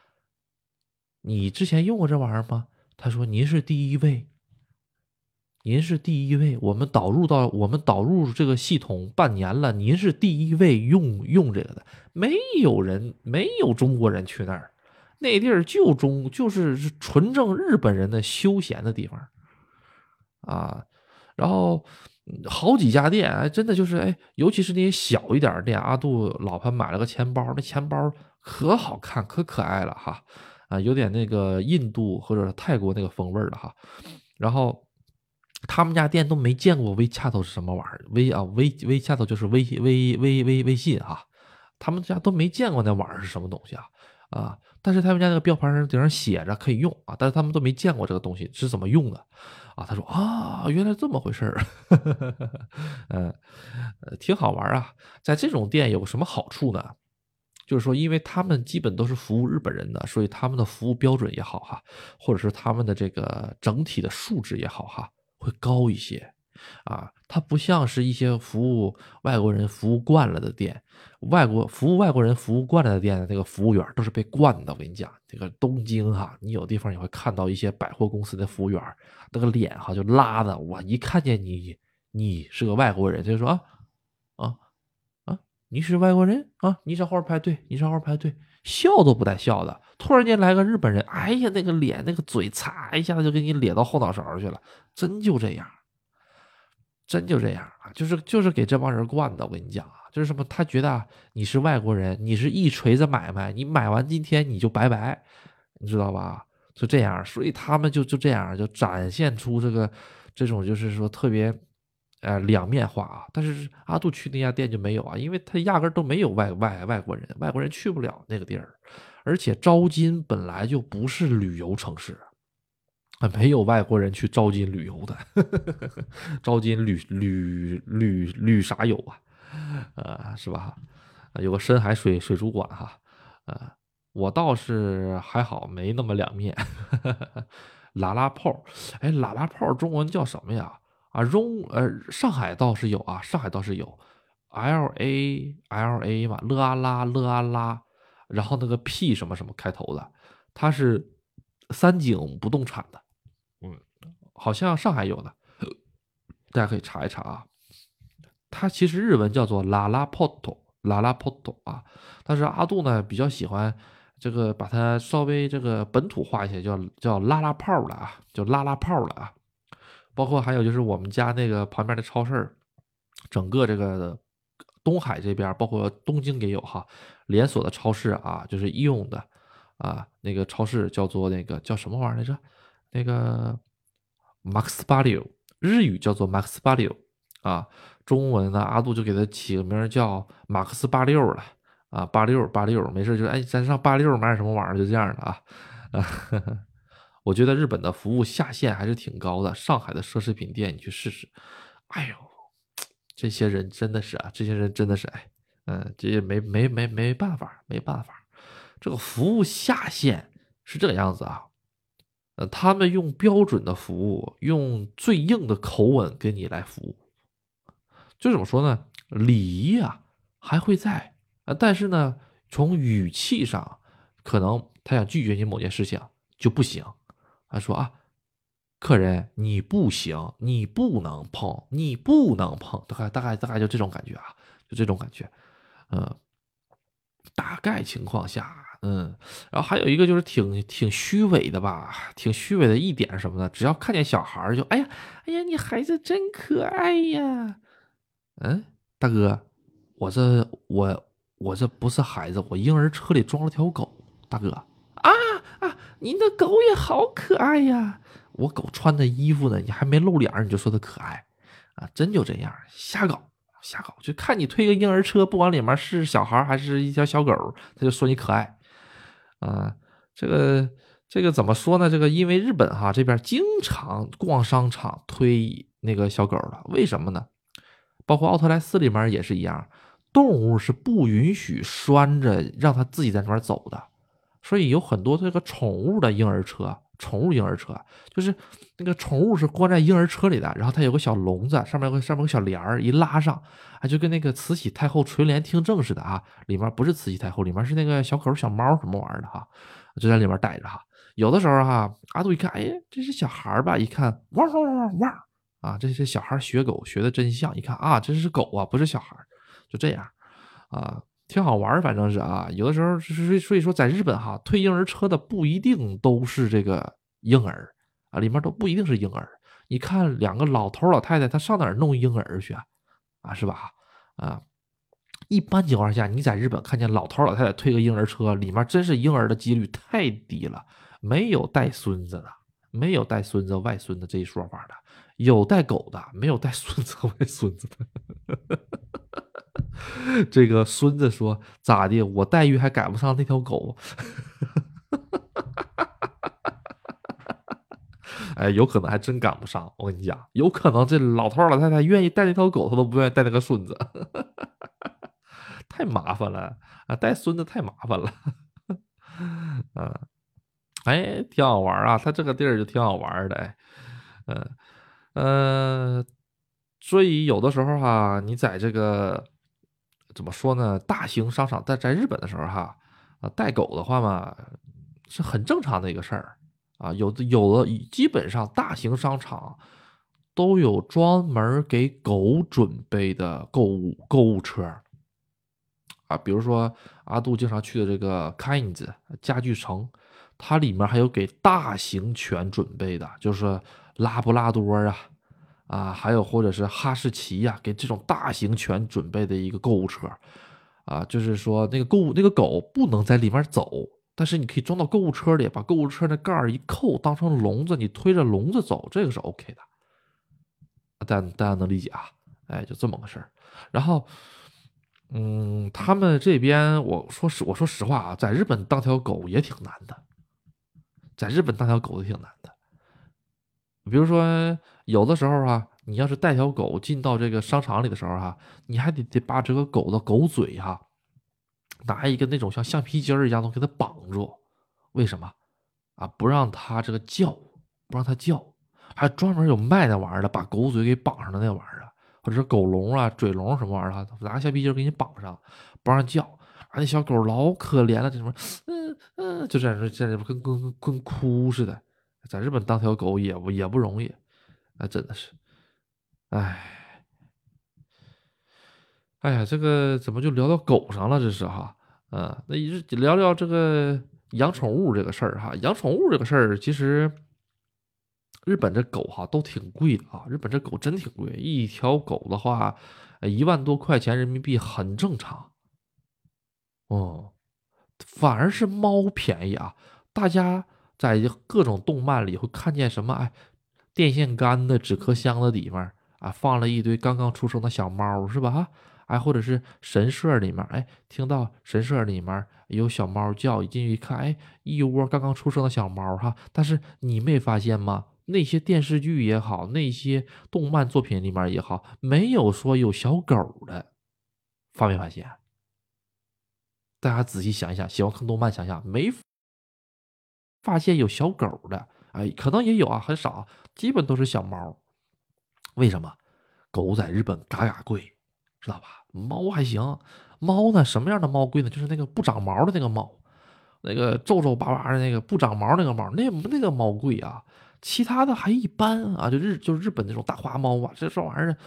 你之前用过这玩意儿吗？”他说：“您是第一位，您是第一位。我们导入到我们导入这个系统半年了，您是第一位用用这个的。没有人，没有中国人去那儿，那地儿就中就是纯正日本人的休闲的地方啊。然后好几家店，哎，真的就是哎，尤其是那些小一点的店，阿杜老婆买了个钱包，那钱包。”可好看，可可爱了哈，啊，有点那个印度或者泰国那个风味儿的哈。然后他们家店都没见过微恰头是什么玩意儿，微啊微微恰头就是微微微微微信哈，他们家都没见过那玩意儿是什么东西啊啊！但是他们家那个标牌上顶上写着可以用啊，但是他们都没见过这个东西是怎么用的啊。他说啊，原来这么回事儿，嗯，挺好玩啊。在这种店有什么好处呢？就是说，因为他们基本都是服务日本人的，所以他们的服务标准也好哈，或者是他们的这个整体的素质也好哈，会高一些啊。它不像是一些服务外国人服务惯了的店，外国服务外国人服务惯了的店的那个服务员都是被惯的。我跟你讲，这个东京哈，你有地方也会看到一些百货公司的服务员，那个脸哈就拉的，我一看见你，你是个外国人，就说啊。你是外国人啊？你上号排队，你上号排队，笑都不带笑的。突然间来个日本人，哎呀，那个脸，那个嘴，擦一下子就给你咧到后脑勺去了。真就这样，真就这样啊！就是就是给这帮人惯的。我跟你讲啊，就是什么？他觉得你是外国人，你是一锤子买卖，你买完今天你就拜拜，你知道吧？就这样，所以他们就就这样就展现出这个这种就是说特别呃两面化啊。但是阿杜去那家店就没有啊，因为他压根都没有外外外国人，外国人去不了那个地儿，而且招金本来就不是旅游城市。没有外国人去招金旅游的，招金旅旅旅旅啥游啊？呃，是吧？有个深海水水族馆哈，呃，我倒是还好，没那么两面。拉拉炮，哎，拉拉炮中文叫什么呀？啊，中呃，上海倒是有啊，上海倒是有，L A L A 嘛，勒阿拉勒阿拉，然后那个 P 什么什么开头的，它是三井不动产的。嗯好像上海有的，大家可以查一查啊。它其实日文叫做拉拉 porto 拉拉 porto 啊。但是阿杜呢比较喜欢这个，把它稍微这个本土化一些，叫叫拉拉炮了啊，叫拉拉炮了啊。包括还有就是我们家那个旁边的超市，整个这个东海这边，包括东京也有哈，连锁的超市啊，就是医用的啊，那个超市叫做那个叫什么玩意儿来着？那个。Max 八六，日语叫做 Max 八六啊，中文呢阿杜就给他起个名叫马克思八六了啊，八六八六，没事就哎，咱上八六买点什么玩意儿，就这样的啊啊，我觉得日本的服务下限还是挺高的，上海的奢侈品店你去试试，哎呦，这些人真的是啊，这些人真的是哎，嗯，这也没没没没办法，没办法，这个服务下限是这个样子啊。呃，他们用标准的服务，用最硬的口吻跟你来服务，就怎么说呢？礼仪啊还会在啊，但是呢，从语气上，可能他想拒绝你某件事情就不行。他说啊，客人你不行，你不能碰，你不能碰，大概大概大概就这种感觉啊，就这种感觉，嗯，大概情况下。嗯，然后还有一个就是挺挺虚伪的吧，挺虚伪的一点什么呢，只要看见小孩就哎呀哎呀，你孩子真可爱呀。嗯，大哥，我这我我这不是孩子，我婴儿车里装了条狗。大哥啊，您的狗也好可爱呀。我狗穿的衣服呢，你还没露脸你就说它可爱啊？真就这样，瞎搞瞎搞，就看你推个婴儿车，不管里面是小孩还是一条小狗，他就说你可爱。啊，这个这个怎么说呢？这个因为日本哈这边经常逛商场推那个小狗的，为什么呢？包括奥特莱斯里面也是一样，动物是不允许拴着让它自己在那边走的，所以有很多这个宠物的婴儿车。宠物婴儿车就是那个宠物是关在婴儿车里的，然后它有个小笼子，上面有个上面有个小帘儿，一拉上，啊，就跟那个慈禧太后垂帘听政似的啊。里面不是慈禧太后，里面是那个小狗、小猫什么玩意儿的哈，就在里面待着哈。有的时候哈，阿杜一看，哎，这是小孩吧？一看，汪汪汪汪啊，这是小孩学狗学的真像。一看啊，这是狗啊，不是小孩，就这样啊。挺好玩儿反正是啊，有的时候是所以说，在日本哈，推婴儿车的不一定都是这个婴儿啊，里面都不一定是婴儿。你看两个老头老太太，他上哪儿弄婴儿去啊？啊，是吧？啊，一般情况下，你在日本看见老头老太太推个婴儿车，里面真是婴儿的几率太低了，没有带孙子的，没有带孙子外孙子这一说法的，有带狗的，没有带孙子 外孙子的。这个孙子说：“咋的？我待遇还赶不上那条狗？”哎，有可能还真赶不上。我跟你讲，有可能这老头老太太愿意带那条狗，他都不愿意带那个孙子，太麻烦了啊！带孙子太麻烦了。嗯，哎，挺好玩啊，他这个地儿就挺好玩的。哎，嗯呃，所以有的时候哈，你在这个。怎么说呢？大型商场在在日本的时候，哈啊，带狗的话嘛，是很正常的一个事儿啊。有的有的，基本上大型商场都有专门给狗准备的购物购物车啊。比如说阿杜经常去的这个 Kinds 家具城，它里面还有给大型犬准备的，就是拉布拉多啊。啊，还有或者是哈士奇呀，给这种大型犬准备的一个购物车，啊，就是说那个购物那个狗不能在里面走，但是你可以装到购物车里，把购物车的盖儿一扣，当成笼子，你推着笼子走，这个是 OK 的。大大家能理解啊？哎，就这么个事儿。然后，嗯，他们这边我说实我说实话啊，在日本当条狗也挺难的，在日本当条狗也挺难的。比如说，有的时候啊，你要是带条狗进到这个商场里的时候哈，你还得得把这个狗的狗嘴哈，拿一个那种像橡皮筋儿一样东西给它绑住。为什么？啊，不让它这个叫，不让它叫。还专门有卖那玩意儿的，把狗嘴给绑上的那玩意儿或者是狗笼啊、嘴笼什么玩意儿的，拿橡皮筋给你绑上，不让叫。啊，那小狗老可怜了，这什么，嗯嗯，就在这在这跟跟跟哭似的。在日本当条狗也不也不容易，啊，真的是，哎，哎呀，这个怎么就聊到狗上了？这是哈，嗯，那一直聊聊这个养宠物这个事儿哈。养宠物这个事儿，其实日本这狗哈都挺贵的啊。日本这狗真挺贵，一条狗的话，一万多块钱人民币很正常。哦，反而是猫便宜啊，大家。在各种动漫里会看见什么？哎，电线杆的纸壳箱的里面啊，放了一堆刚刚出生的小猫，是吧？哈，哎，或者是神社里面，哎，听到神社里面有小猫叫，一进去一看，哎，一窝刚刚出生的小猫，哈。但是你没发现吗？那些电视剧也好，那些动漫作品里面也好，没有说有小狗的，发没发现？大家仔细想一想，喜欢看动漫，想想没？发现有小狗的，哎，可能也有啊，很少，基本都是小猫。为什么？狗在日本嘎嘎贵，知道吧？猫还行，猫呢？什么样的猫贵呢？就是那个不长毛的那个猫，那个皱皱巴巴的那个不长毛那个猫，那那个猫贵啊。其他的还一般啊，就日就日本那种大花猫啊，这这玩意儿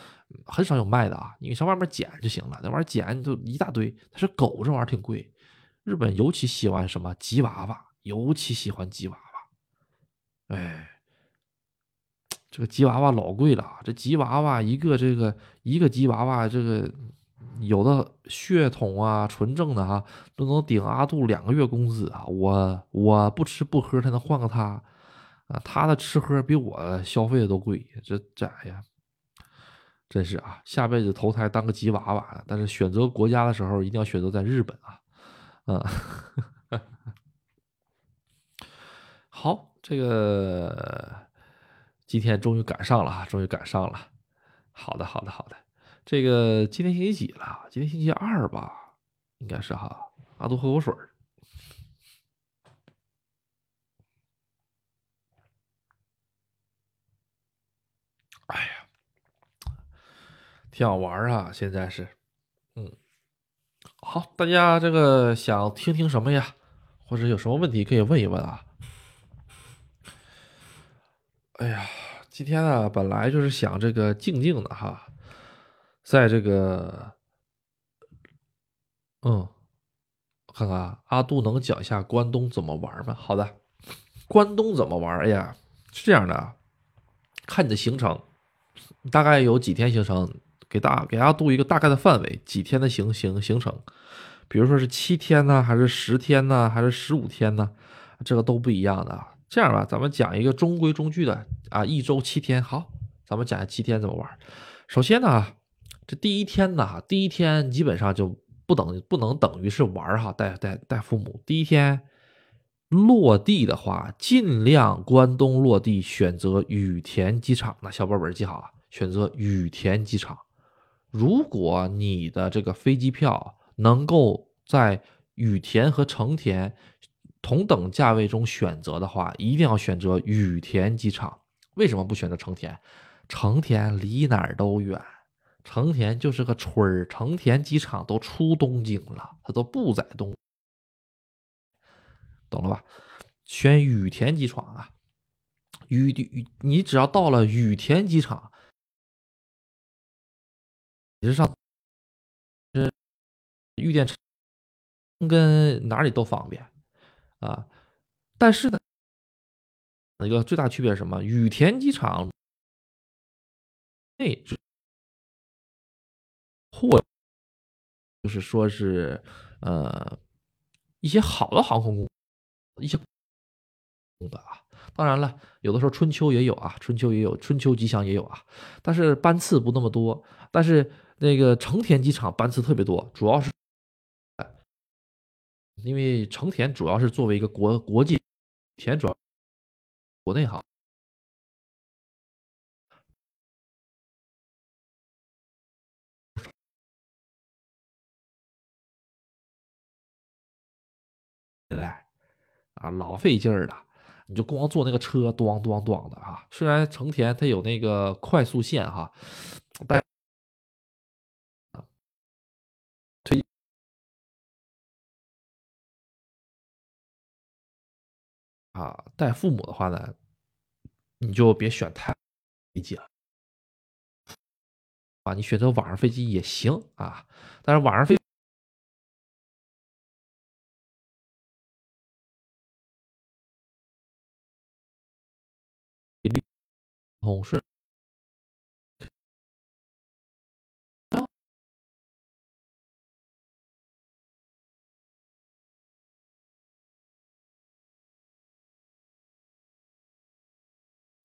很少有卖的啊。你上外面捡就行了，那玩意儿捡就一大堆。但是狗这玩意儿挺贵，日本尤其喜欢什么吉娃娃。尤其喜欢吉娃娃，哎，这个吉娃娃老贵了。这吉娃娃一个，这个一个吉娃娃，这个有的血统啊纯正的哈，都能顶阿杜两个月工资啊。我我不吃不喝，才能换个他啊。他的吃喝比我消费的都贵，这这哎呀？真是啊，下辈子投胎当个吉娃娃。但是选择国家的时候，一定要选择在日本啊，嗯。好，这个今天终于赶上了，终于赶上了。好的，好的，好的。这个今天星期几了？今天星期二吧，应该是哈。阿杜喝口水哎呀，挺好玩啊！现在是，嗯，好，大家这个想听听什么呀？或者有什么问题可以问一问啊？哎呀，今天呢，本来就是想这个静静的哈，在这个，嗯，看看阿杜能讲一下关东怎么玩吗？好的，关东怎么玩？哎呀，是这样的，看你的行程，大概有几天行程，给大给阿杜一个大概的范围，几天的行行行程，比如说是七天呢，还是十天呢，还是十五天呢？这个都不一样的。这样吧，咱们讲一个中规中矩的啊，一周七天。好，咱们讲下七天怎么玩。首先呢，这第一天呢，第一天基本上就不等不能等于是玩哈，带带带父母。第一天落地的话，尽量关东落地，选择羽田机场。那小本本记好啊，选择羽田机场。如果你的这个飞机票能够在羽田和成田。同等价位中选择的话，一定要选择羽田机场。为什么不选择成田？成田离哪儿都远，成田就是个村儿。成田机场都出东京了，它都不在东，懂了吧？选羽田机场啊，羽羽，你只要到了羽田机场，你是上，是，羽田跟哪里都方便。啊，但是呢，一个最大区别是什么？羽田机场内或就是说是呃一些好的航空公。一些的啊。当然了，有的时候春秋也有啊，春秋也有，春秋吉祥也有啊，但是班次不那么多。但是那个成田机场班次特别多，主要是，因为成田主要是作为一个国国际田，主要国内航。来啊，老费劲儿了。你就光坐那个车，咣咣咣的啊！虽然成田它有那个快速线哈，但啊带父母的话呢，你就别选太飞机了啊！你选择网上飞机也行啊，但是网上飞。同事，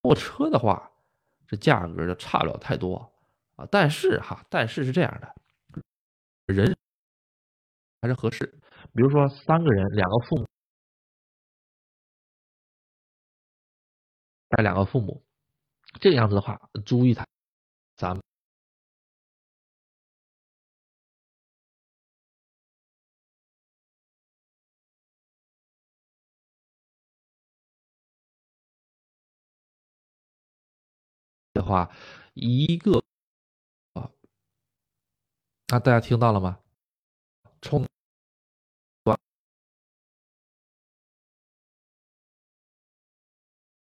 坐车的话，这价格就差不了太多啊。但是哈，但是是这样的，人还是合适。比如说三个人，两个父母带两个父母。这个样子的话，租一台，咱们的话，一个啊，那大家听到了吗？充断，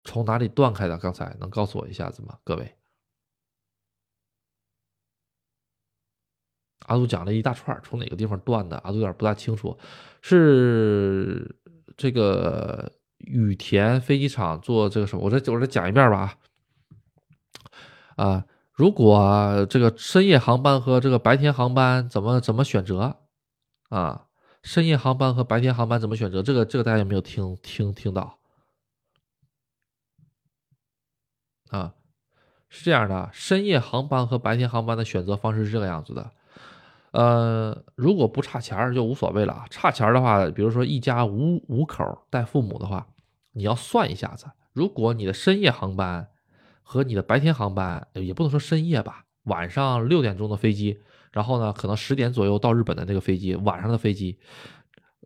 从哪里断开的？刚才能告诉我一下子吗？各位，阿杜讲了一大串，从哪个地方断的？阿杜有点不大清楚，是这个羽田飞机场做这个什么？我再我再讲一遍吧啊啊！如果这个深夜航班和这个白天航班怎么怎么选择啊？深夜航班和白天航班怎么选择？这个这个大家有没有听听听到？啊，是这样的，深夜航班和白天航班的选择方式是这个样子的。呃，如果不差钱儿就无所谓了。差钱儿的话，比如说一家五五口带父母的话，你要算一下子。如果你的深夜航班和你的白天航班，也不能说深夜吧，晚上六点钟的飞机，然后呢，可能十点左右到日本的那个飞机，晚上的飞机，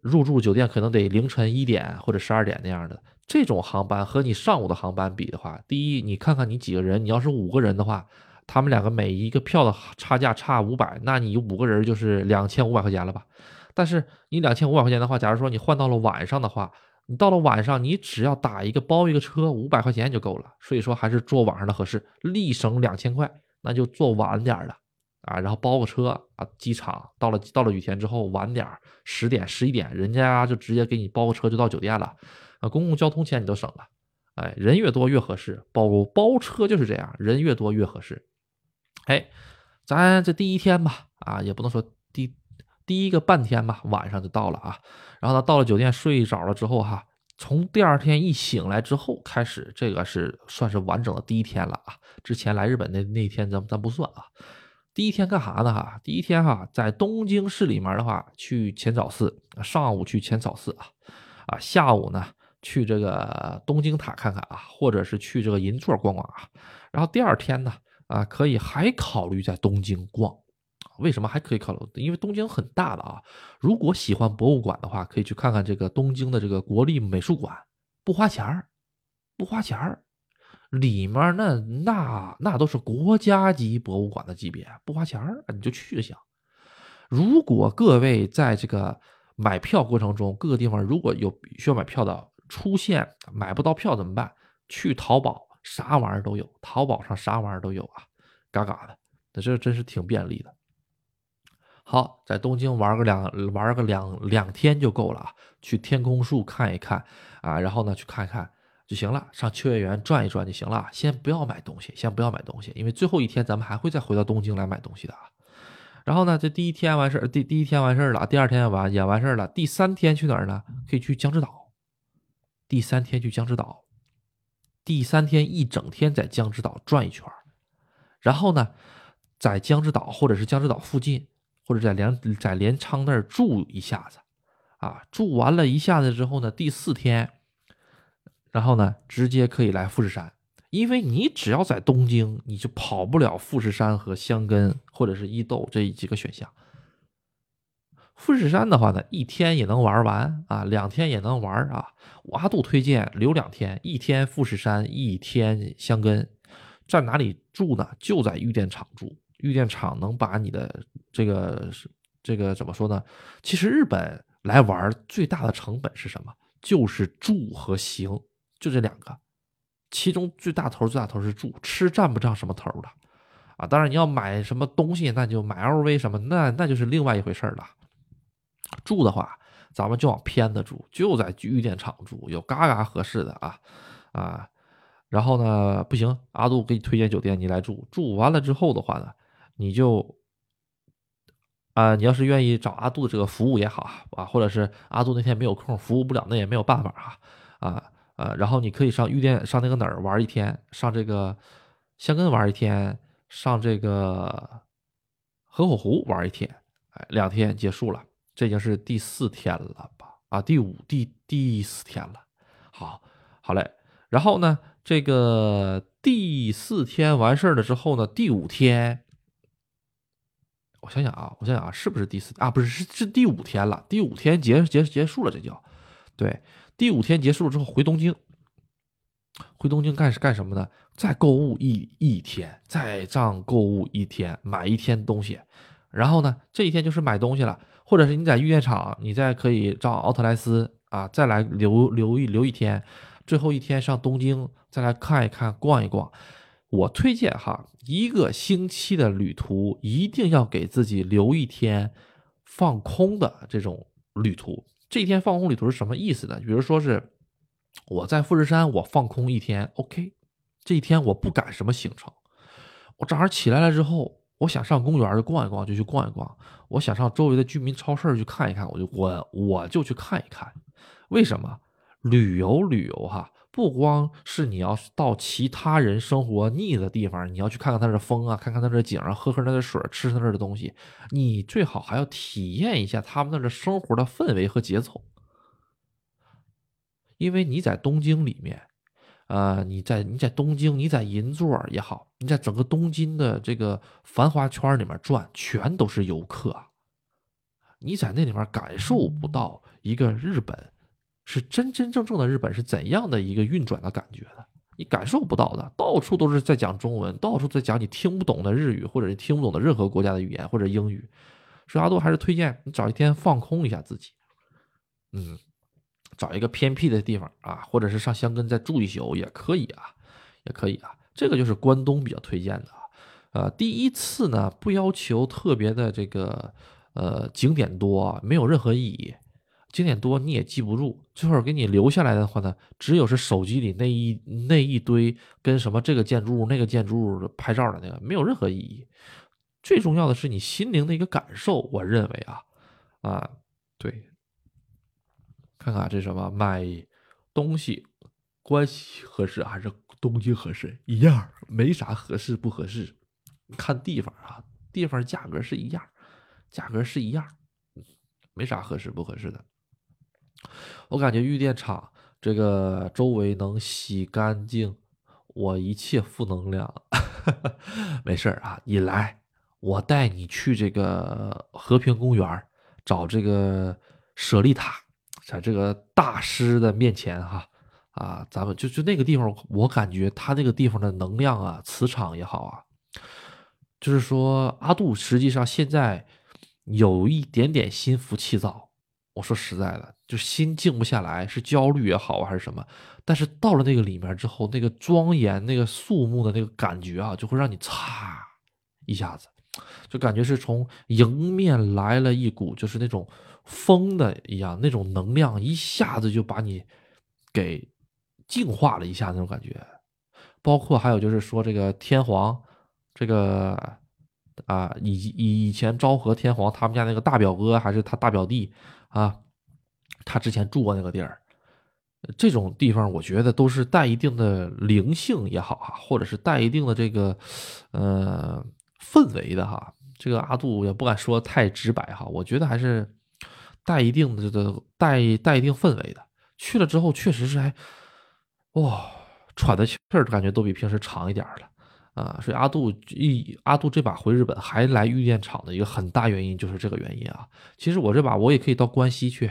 入住酒店可能得凌晨一点或者十二点那样的。这种航班和你上午的航班比的话，第一，你看看你几个人，你要是五个人的话，他们两个每一个票的差价差五百，那你五个人就是两千五百块钱了吧？但是你两千五百块钱的话，假如说你换到了晚上的话，你到了晚上，你只要打一个包一个车，五百块钱就够了。所以说还是坐晚上的合适，立省两千块，那就坐晚点的啊，然后包个车啊，机场到了到了羽田之后晚点十点十一点，人家就直接给你包个车就到酒店了。啊，公共交通钱你都省了，哎，人越多越合适，包包车就是这样，人越多越合适。哎，咱这第一天吧，啊，也不能说第第一个半天吧，晚上就到了啊。然后呢，到了酒店睡着了之后哈，从第二天一醒来之后开始，这个是算是完整的第一天了啊。之前来日本那那天咱咱不算啊。第一天干啥呢？哈，第一天哈，在东京市里面的话，去浅草寺，上午去浅草寺啊，啊，下午呢。去这个东京塔看看啊，或者是去这个银座逛逛啊。然后第二天呢，啊，可以还考虑在东京逛。为什么还可以考虑？因为东京很大的啊。如果喜欢博物馆的话，可以去看看这个东京的这个国立美术馆，不花钱儿，不花钱儿，里面那那那都是国家级博物馆的级别，不花钱儿，你就去就行。如果各位在这个买票过程中，各个地方如果有需要买票的，出现买不到票怎么办？去淘宝，啥玩意儿都有，淘宝上啥玩意儿都有啊，嘎嘎的，那这真是挺便利的。好，在东京玩个两玩个两两天就够了啊，去天空树看一看啊，然后呢去看一看就行了，上秋叶原转一转就行了。先不要买东西，先不要买东西，因为最后一天咱们还会再回到东京来买东西的啊。然后呢，这第一天完事儿，第第一天完事儿了，第二天完也完事儿了，第三天去哪儿呢？可以去江之岛。第三天去江之岛，第三天一整天在江之岛转一圈然后呢，在江之岛或者是江之岛附近，或者在连在镰仓那儿住一下子，啊，住完了一下子之后呢，第四天，然后呢，直接可以来富士山，因为你只要在东京，你就跑不了富士山和箱根或者是伊豆这几个选项。富士山的话呢，一天也能玩完啊，两天也能玩啊。我阿杜推荐留两天，一天富士山，一天箱根。在哪里住呢？就在玉电厂住。玉电厂能把你的这个这个怎么说呢？其实日本来玩最大的成本是什么？就是住和行，就这两个。其中最大头最大头是住，吃占不上什么头的啊。当然你要买什么东西，那就买 LV 什么，那那就是另外一回事了。住的话，咱们就往偏的住，就在玉电厂住，有嘎嘎合适的啊啊。然后呢，不行，阿杜给你推荐酒店，你来住。住完了之后的话呢，你就，啊，你要是愿意找阿杜的这个服务也好啊，或者是阿杜那天没有空，服务不了，那也没有办法哈，啊啊，然后你可以上玉店，上那个哪儿玩一天，上这个香根玩一天，上这个河口湖玩一天，哎，两天结束了，这已经是第四天了吧？啊，第五第第四天了，好，好嘞，然后呢？这个第四天完事儿了之后呢，第五天，我想想啊，我想想啊，是不是第四啊？不是，是是第五天了。第五天结结结束了，这叫对。第五天结束了之后回东京，回东京干干什么呢？再购物一一天，再上购物一天，买一天东西。然后呢，这一天就是买东西了，或者是你在玉电厂，你再可以找奥特莱斯啊，再来留留一留一天。最后一天上东京，再来看一看、逛一逛。我推荐哈，一个星期的旅途一定要给自己留一天放空的这种旅途。这一天放空旅途是什么意思呢？比如说是我在富士山，我放空一天，OK。这一天我不赶什么行程，我早上起来了之后，我想上公园逛一逛，就去逛一逛；我想上周围的居民超市去看一看，我就我我就去看一看。为什么？旅游旅游哈，不光是你要到其他人生活腻的地方，你要去看看他的风啊，看看他的景啊，喝喝他的水，吃他那的东西，你最好还要体验一下他们那的生活的氛围和节奏。因为你在东京里面，呃，你在你在东京，你在银座也好，你在整个东京的这个繁华圈里面转，全都是游客，你在那里面感受不到一个日本。是真真正正的日本是怎样的一个运转的感觉的？你感受不到的，到处都是在讲中文，到处在讲你听不懂的日语，或者是听不懂的任何国家的语言或者英语。所以阿杜还是推荐你找一天放空一下自己，嗯，找一个偏僻的地方啊，或者是上香根再住一宿也可以啊，也可以啊。这个就是关东比较推荐的啊。呃，第一次呢不要求特别的这个呃景点多，没有任何意义。景点多你也记不住，最后给你留下来的话呢，只有是手机里那一那一堆跟什么这个建筑物那个建筑物拍照的那个，没有任何意义。最重要的是你心灵的一个感受，我认为啊啊对，看看这什么买东西关系合适还是东京合适一样，没啥合适不合适，看地方啊，地方价格是一样，价格是一样，没啥合适不合适的。我感觉玉电厂这个周围能洗干净我一切负能量，没事啊，你来，我带你去这个和平公园找这个舍利塔，在这个大师的面前哈啊，咱们就就那个地方，我感觉他那个地方的能量啊，磁场也好啊，就是说阿杜实际上现在有一点点心浮气躁。我说实在的，就心静不下来，是焦虑也好还是什么？但是到了那个里面之后，那个庄严、那个肃穆的那个感觉啊，就会让你擦一下子，就感觉是从迎面来了一股就是那种风的一样，那种能量一下子就把你给净化了一下那种感觉。包括还有就是说这个天皇，这个啊以以以前昭和天皇他们家那个大表哥还是他大表弟。啊，他之前住过那个地儿，这种地方，我觉得都是带一定的灵性也好哈，或者是带一定的这个呃氛围的哈。这个阿杜也不敢说太直白哈，我觉得还是带一定的这个带带一定氛围的。去了之后，确实是还哇，喘的气儿感觉都比平时长一点了啊。所以阿杜一阿杜这把回日本还来玉电厂的一个很大原因就是这个原因啊。其实我这把我也可以到关西去。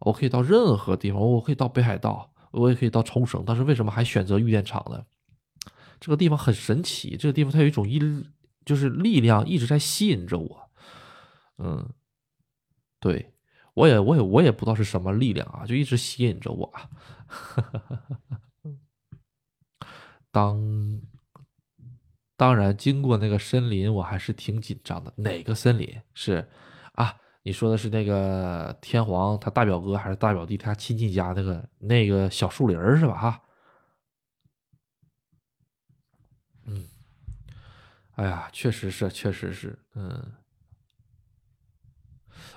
我可以到任何地方，我可以到北海道，我也可以到冲绳，但是为什么还选择玉电厂呢？这个地方很神奇，这个地方它有一种一就是力量一直在吸引着我。嗯，对我也我也我也不知道是什么力量啊，就一直吸引着我。当当然，经过那个森林，我还是挺紧张的。哪个森林是啊？你说的是那个天皇他大表哥还是大表弟他亲戚家那个那个小树林是吧？哈，嗯，哎呀，确实是，确实是，嗯，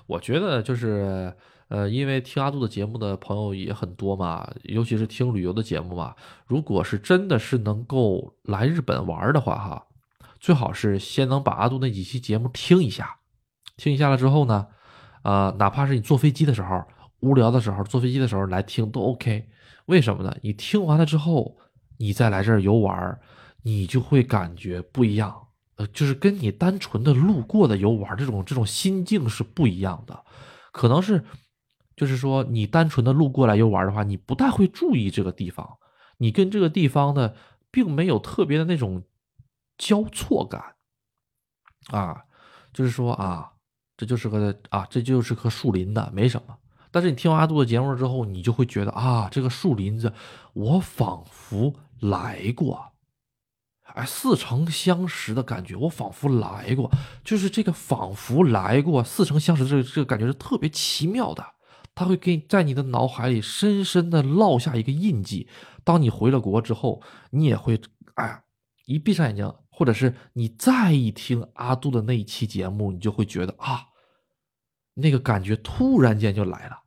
我觉得就是呃，因为听阿杜的节目的朋友也很多嘛，尤其是听旅游的节目嘛。如果是真的是能够来日本玩的话，哈，最好是先能把阿杜那几期节目听一下。听一下了之后呢，呃，哪怕是你坐飞机的时候无聊的时候，坐飞机的时候来听都 OK。为什么呢？你听完了之后，你再来这儿游玩，你就会感觉不一样。呃，就是跟你单纯的路过的游玩这种这种心境是不一样的。可能是，就是说你单纯的路过来游玩的话，你不太会注意这个地方，你跟这个地方呢，并没有特别的那种交错感啊，就是说啊。这就是个啊，这就是棵树林的，没什么。但是你听完阿杜的节目之后，你就会觉得啊，这个树林子，我仿佛来过，哎，似曾相识的感觉，我仿佛来过，就是这个仿佛来过，似曾相识，这个这个感觉是特别奇妙的，它会给在你的脑海里深深的烙下一个印记。当你回了国之后，你也会哎，一闭上眼睛，或者是你再一听阿杜的那一期节目，你就会觉得啊。那个感觉突然间就来了，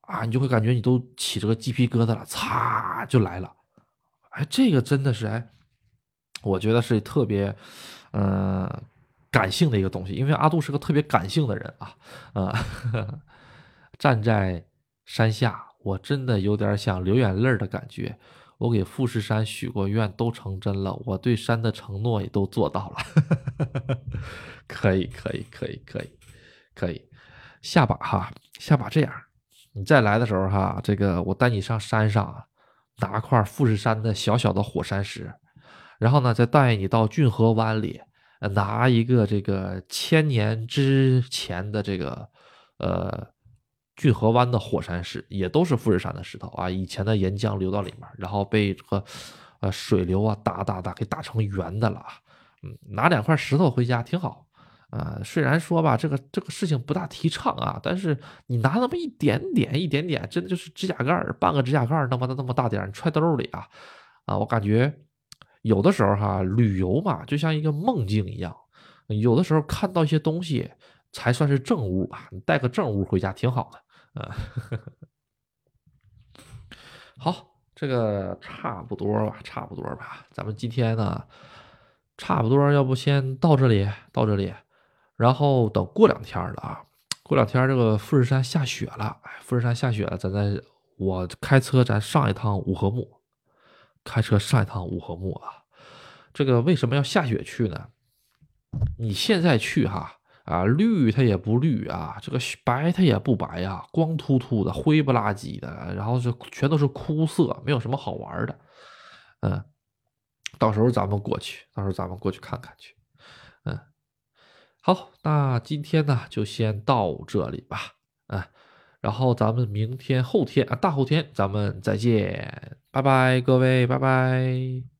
啊，你就会感觉你都起这个鸡皮疙瘩了，擦就来了，哎，这个真的是哎，我觉得是特别，嗯，感性的一个东西，因为阿杜是个特别感性的人啊，啊，站在山下，我真的有点想流眼泪的感觉，我给富士山许过愿都成真了，我对山的承诺也都做到了，可以，可以，可以，可以，可以。下把哈，下把这样，你再来的时候哈，这个我带你上山上，拿块富士山的小小的火山石，然后呢，再带你到骏河湾里，拿一个这个千年之前的这个呃骏河湾的火山石，也都是富士山的石头啊，以前的岩浆流到里面，然后被这个呃水流啊打打打给打成圆的了，嗯，拿两块石头回家挺好。啊，虽然说吧，这个这个事情不大提倡啊，但是你拿那么一点点、一点点，真的就是指甲盖儿，半个指甲盖儿那么的那么大点儿，揣兜里啊，啊，我感觉有的时候哈，旅游嘛，就像一个梦境一样，有的时候看到一些东西才算是正物吧，你带个正物回家挺好的，啊，好，这个差不多吧，差不多吧，咱们今天呢，差不多，要不先到这里，到这里。然后等过两天了啊，过两天这个富士山下雪了，哎，富士山下雪了，咱再我开车咱上一趟五合目，开车上一趟五合目啊。这个为什么要下雪去呢？你现在去哈啊，绿它也不绿啊，这个白它也不白呀，光秃秃的，灰不拉几的，然后是全都是枯色，没有什么好玩的。嗯，到时候咱们过去，到时候咱们过去看看去。嗯好，那今天呢就先到这里吧，嗯，然后咱们明天、后天啊，大后天咱们再见，拜拜，各位，拜拜。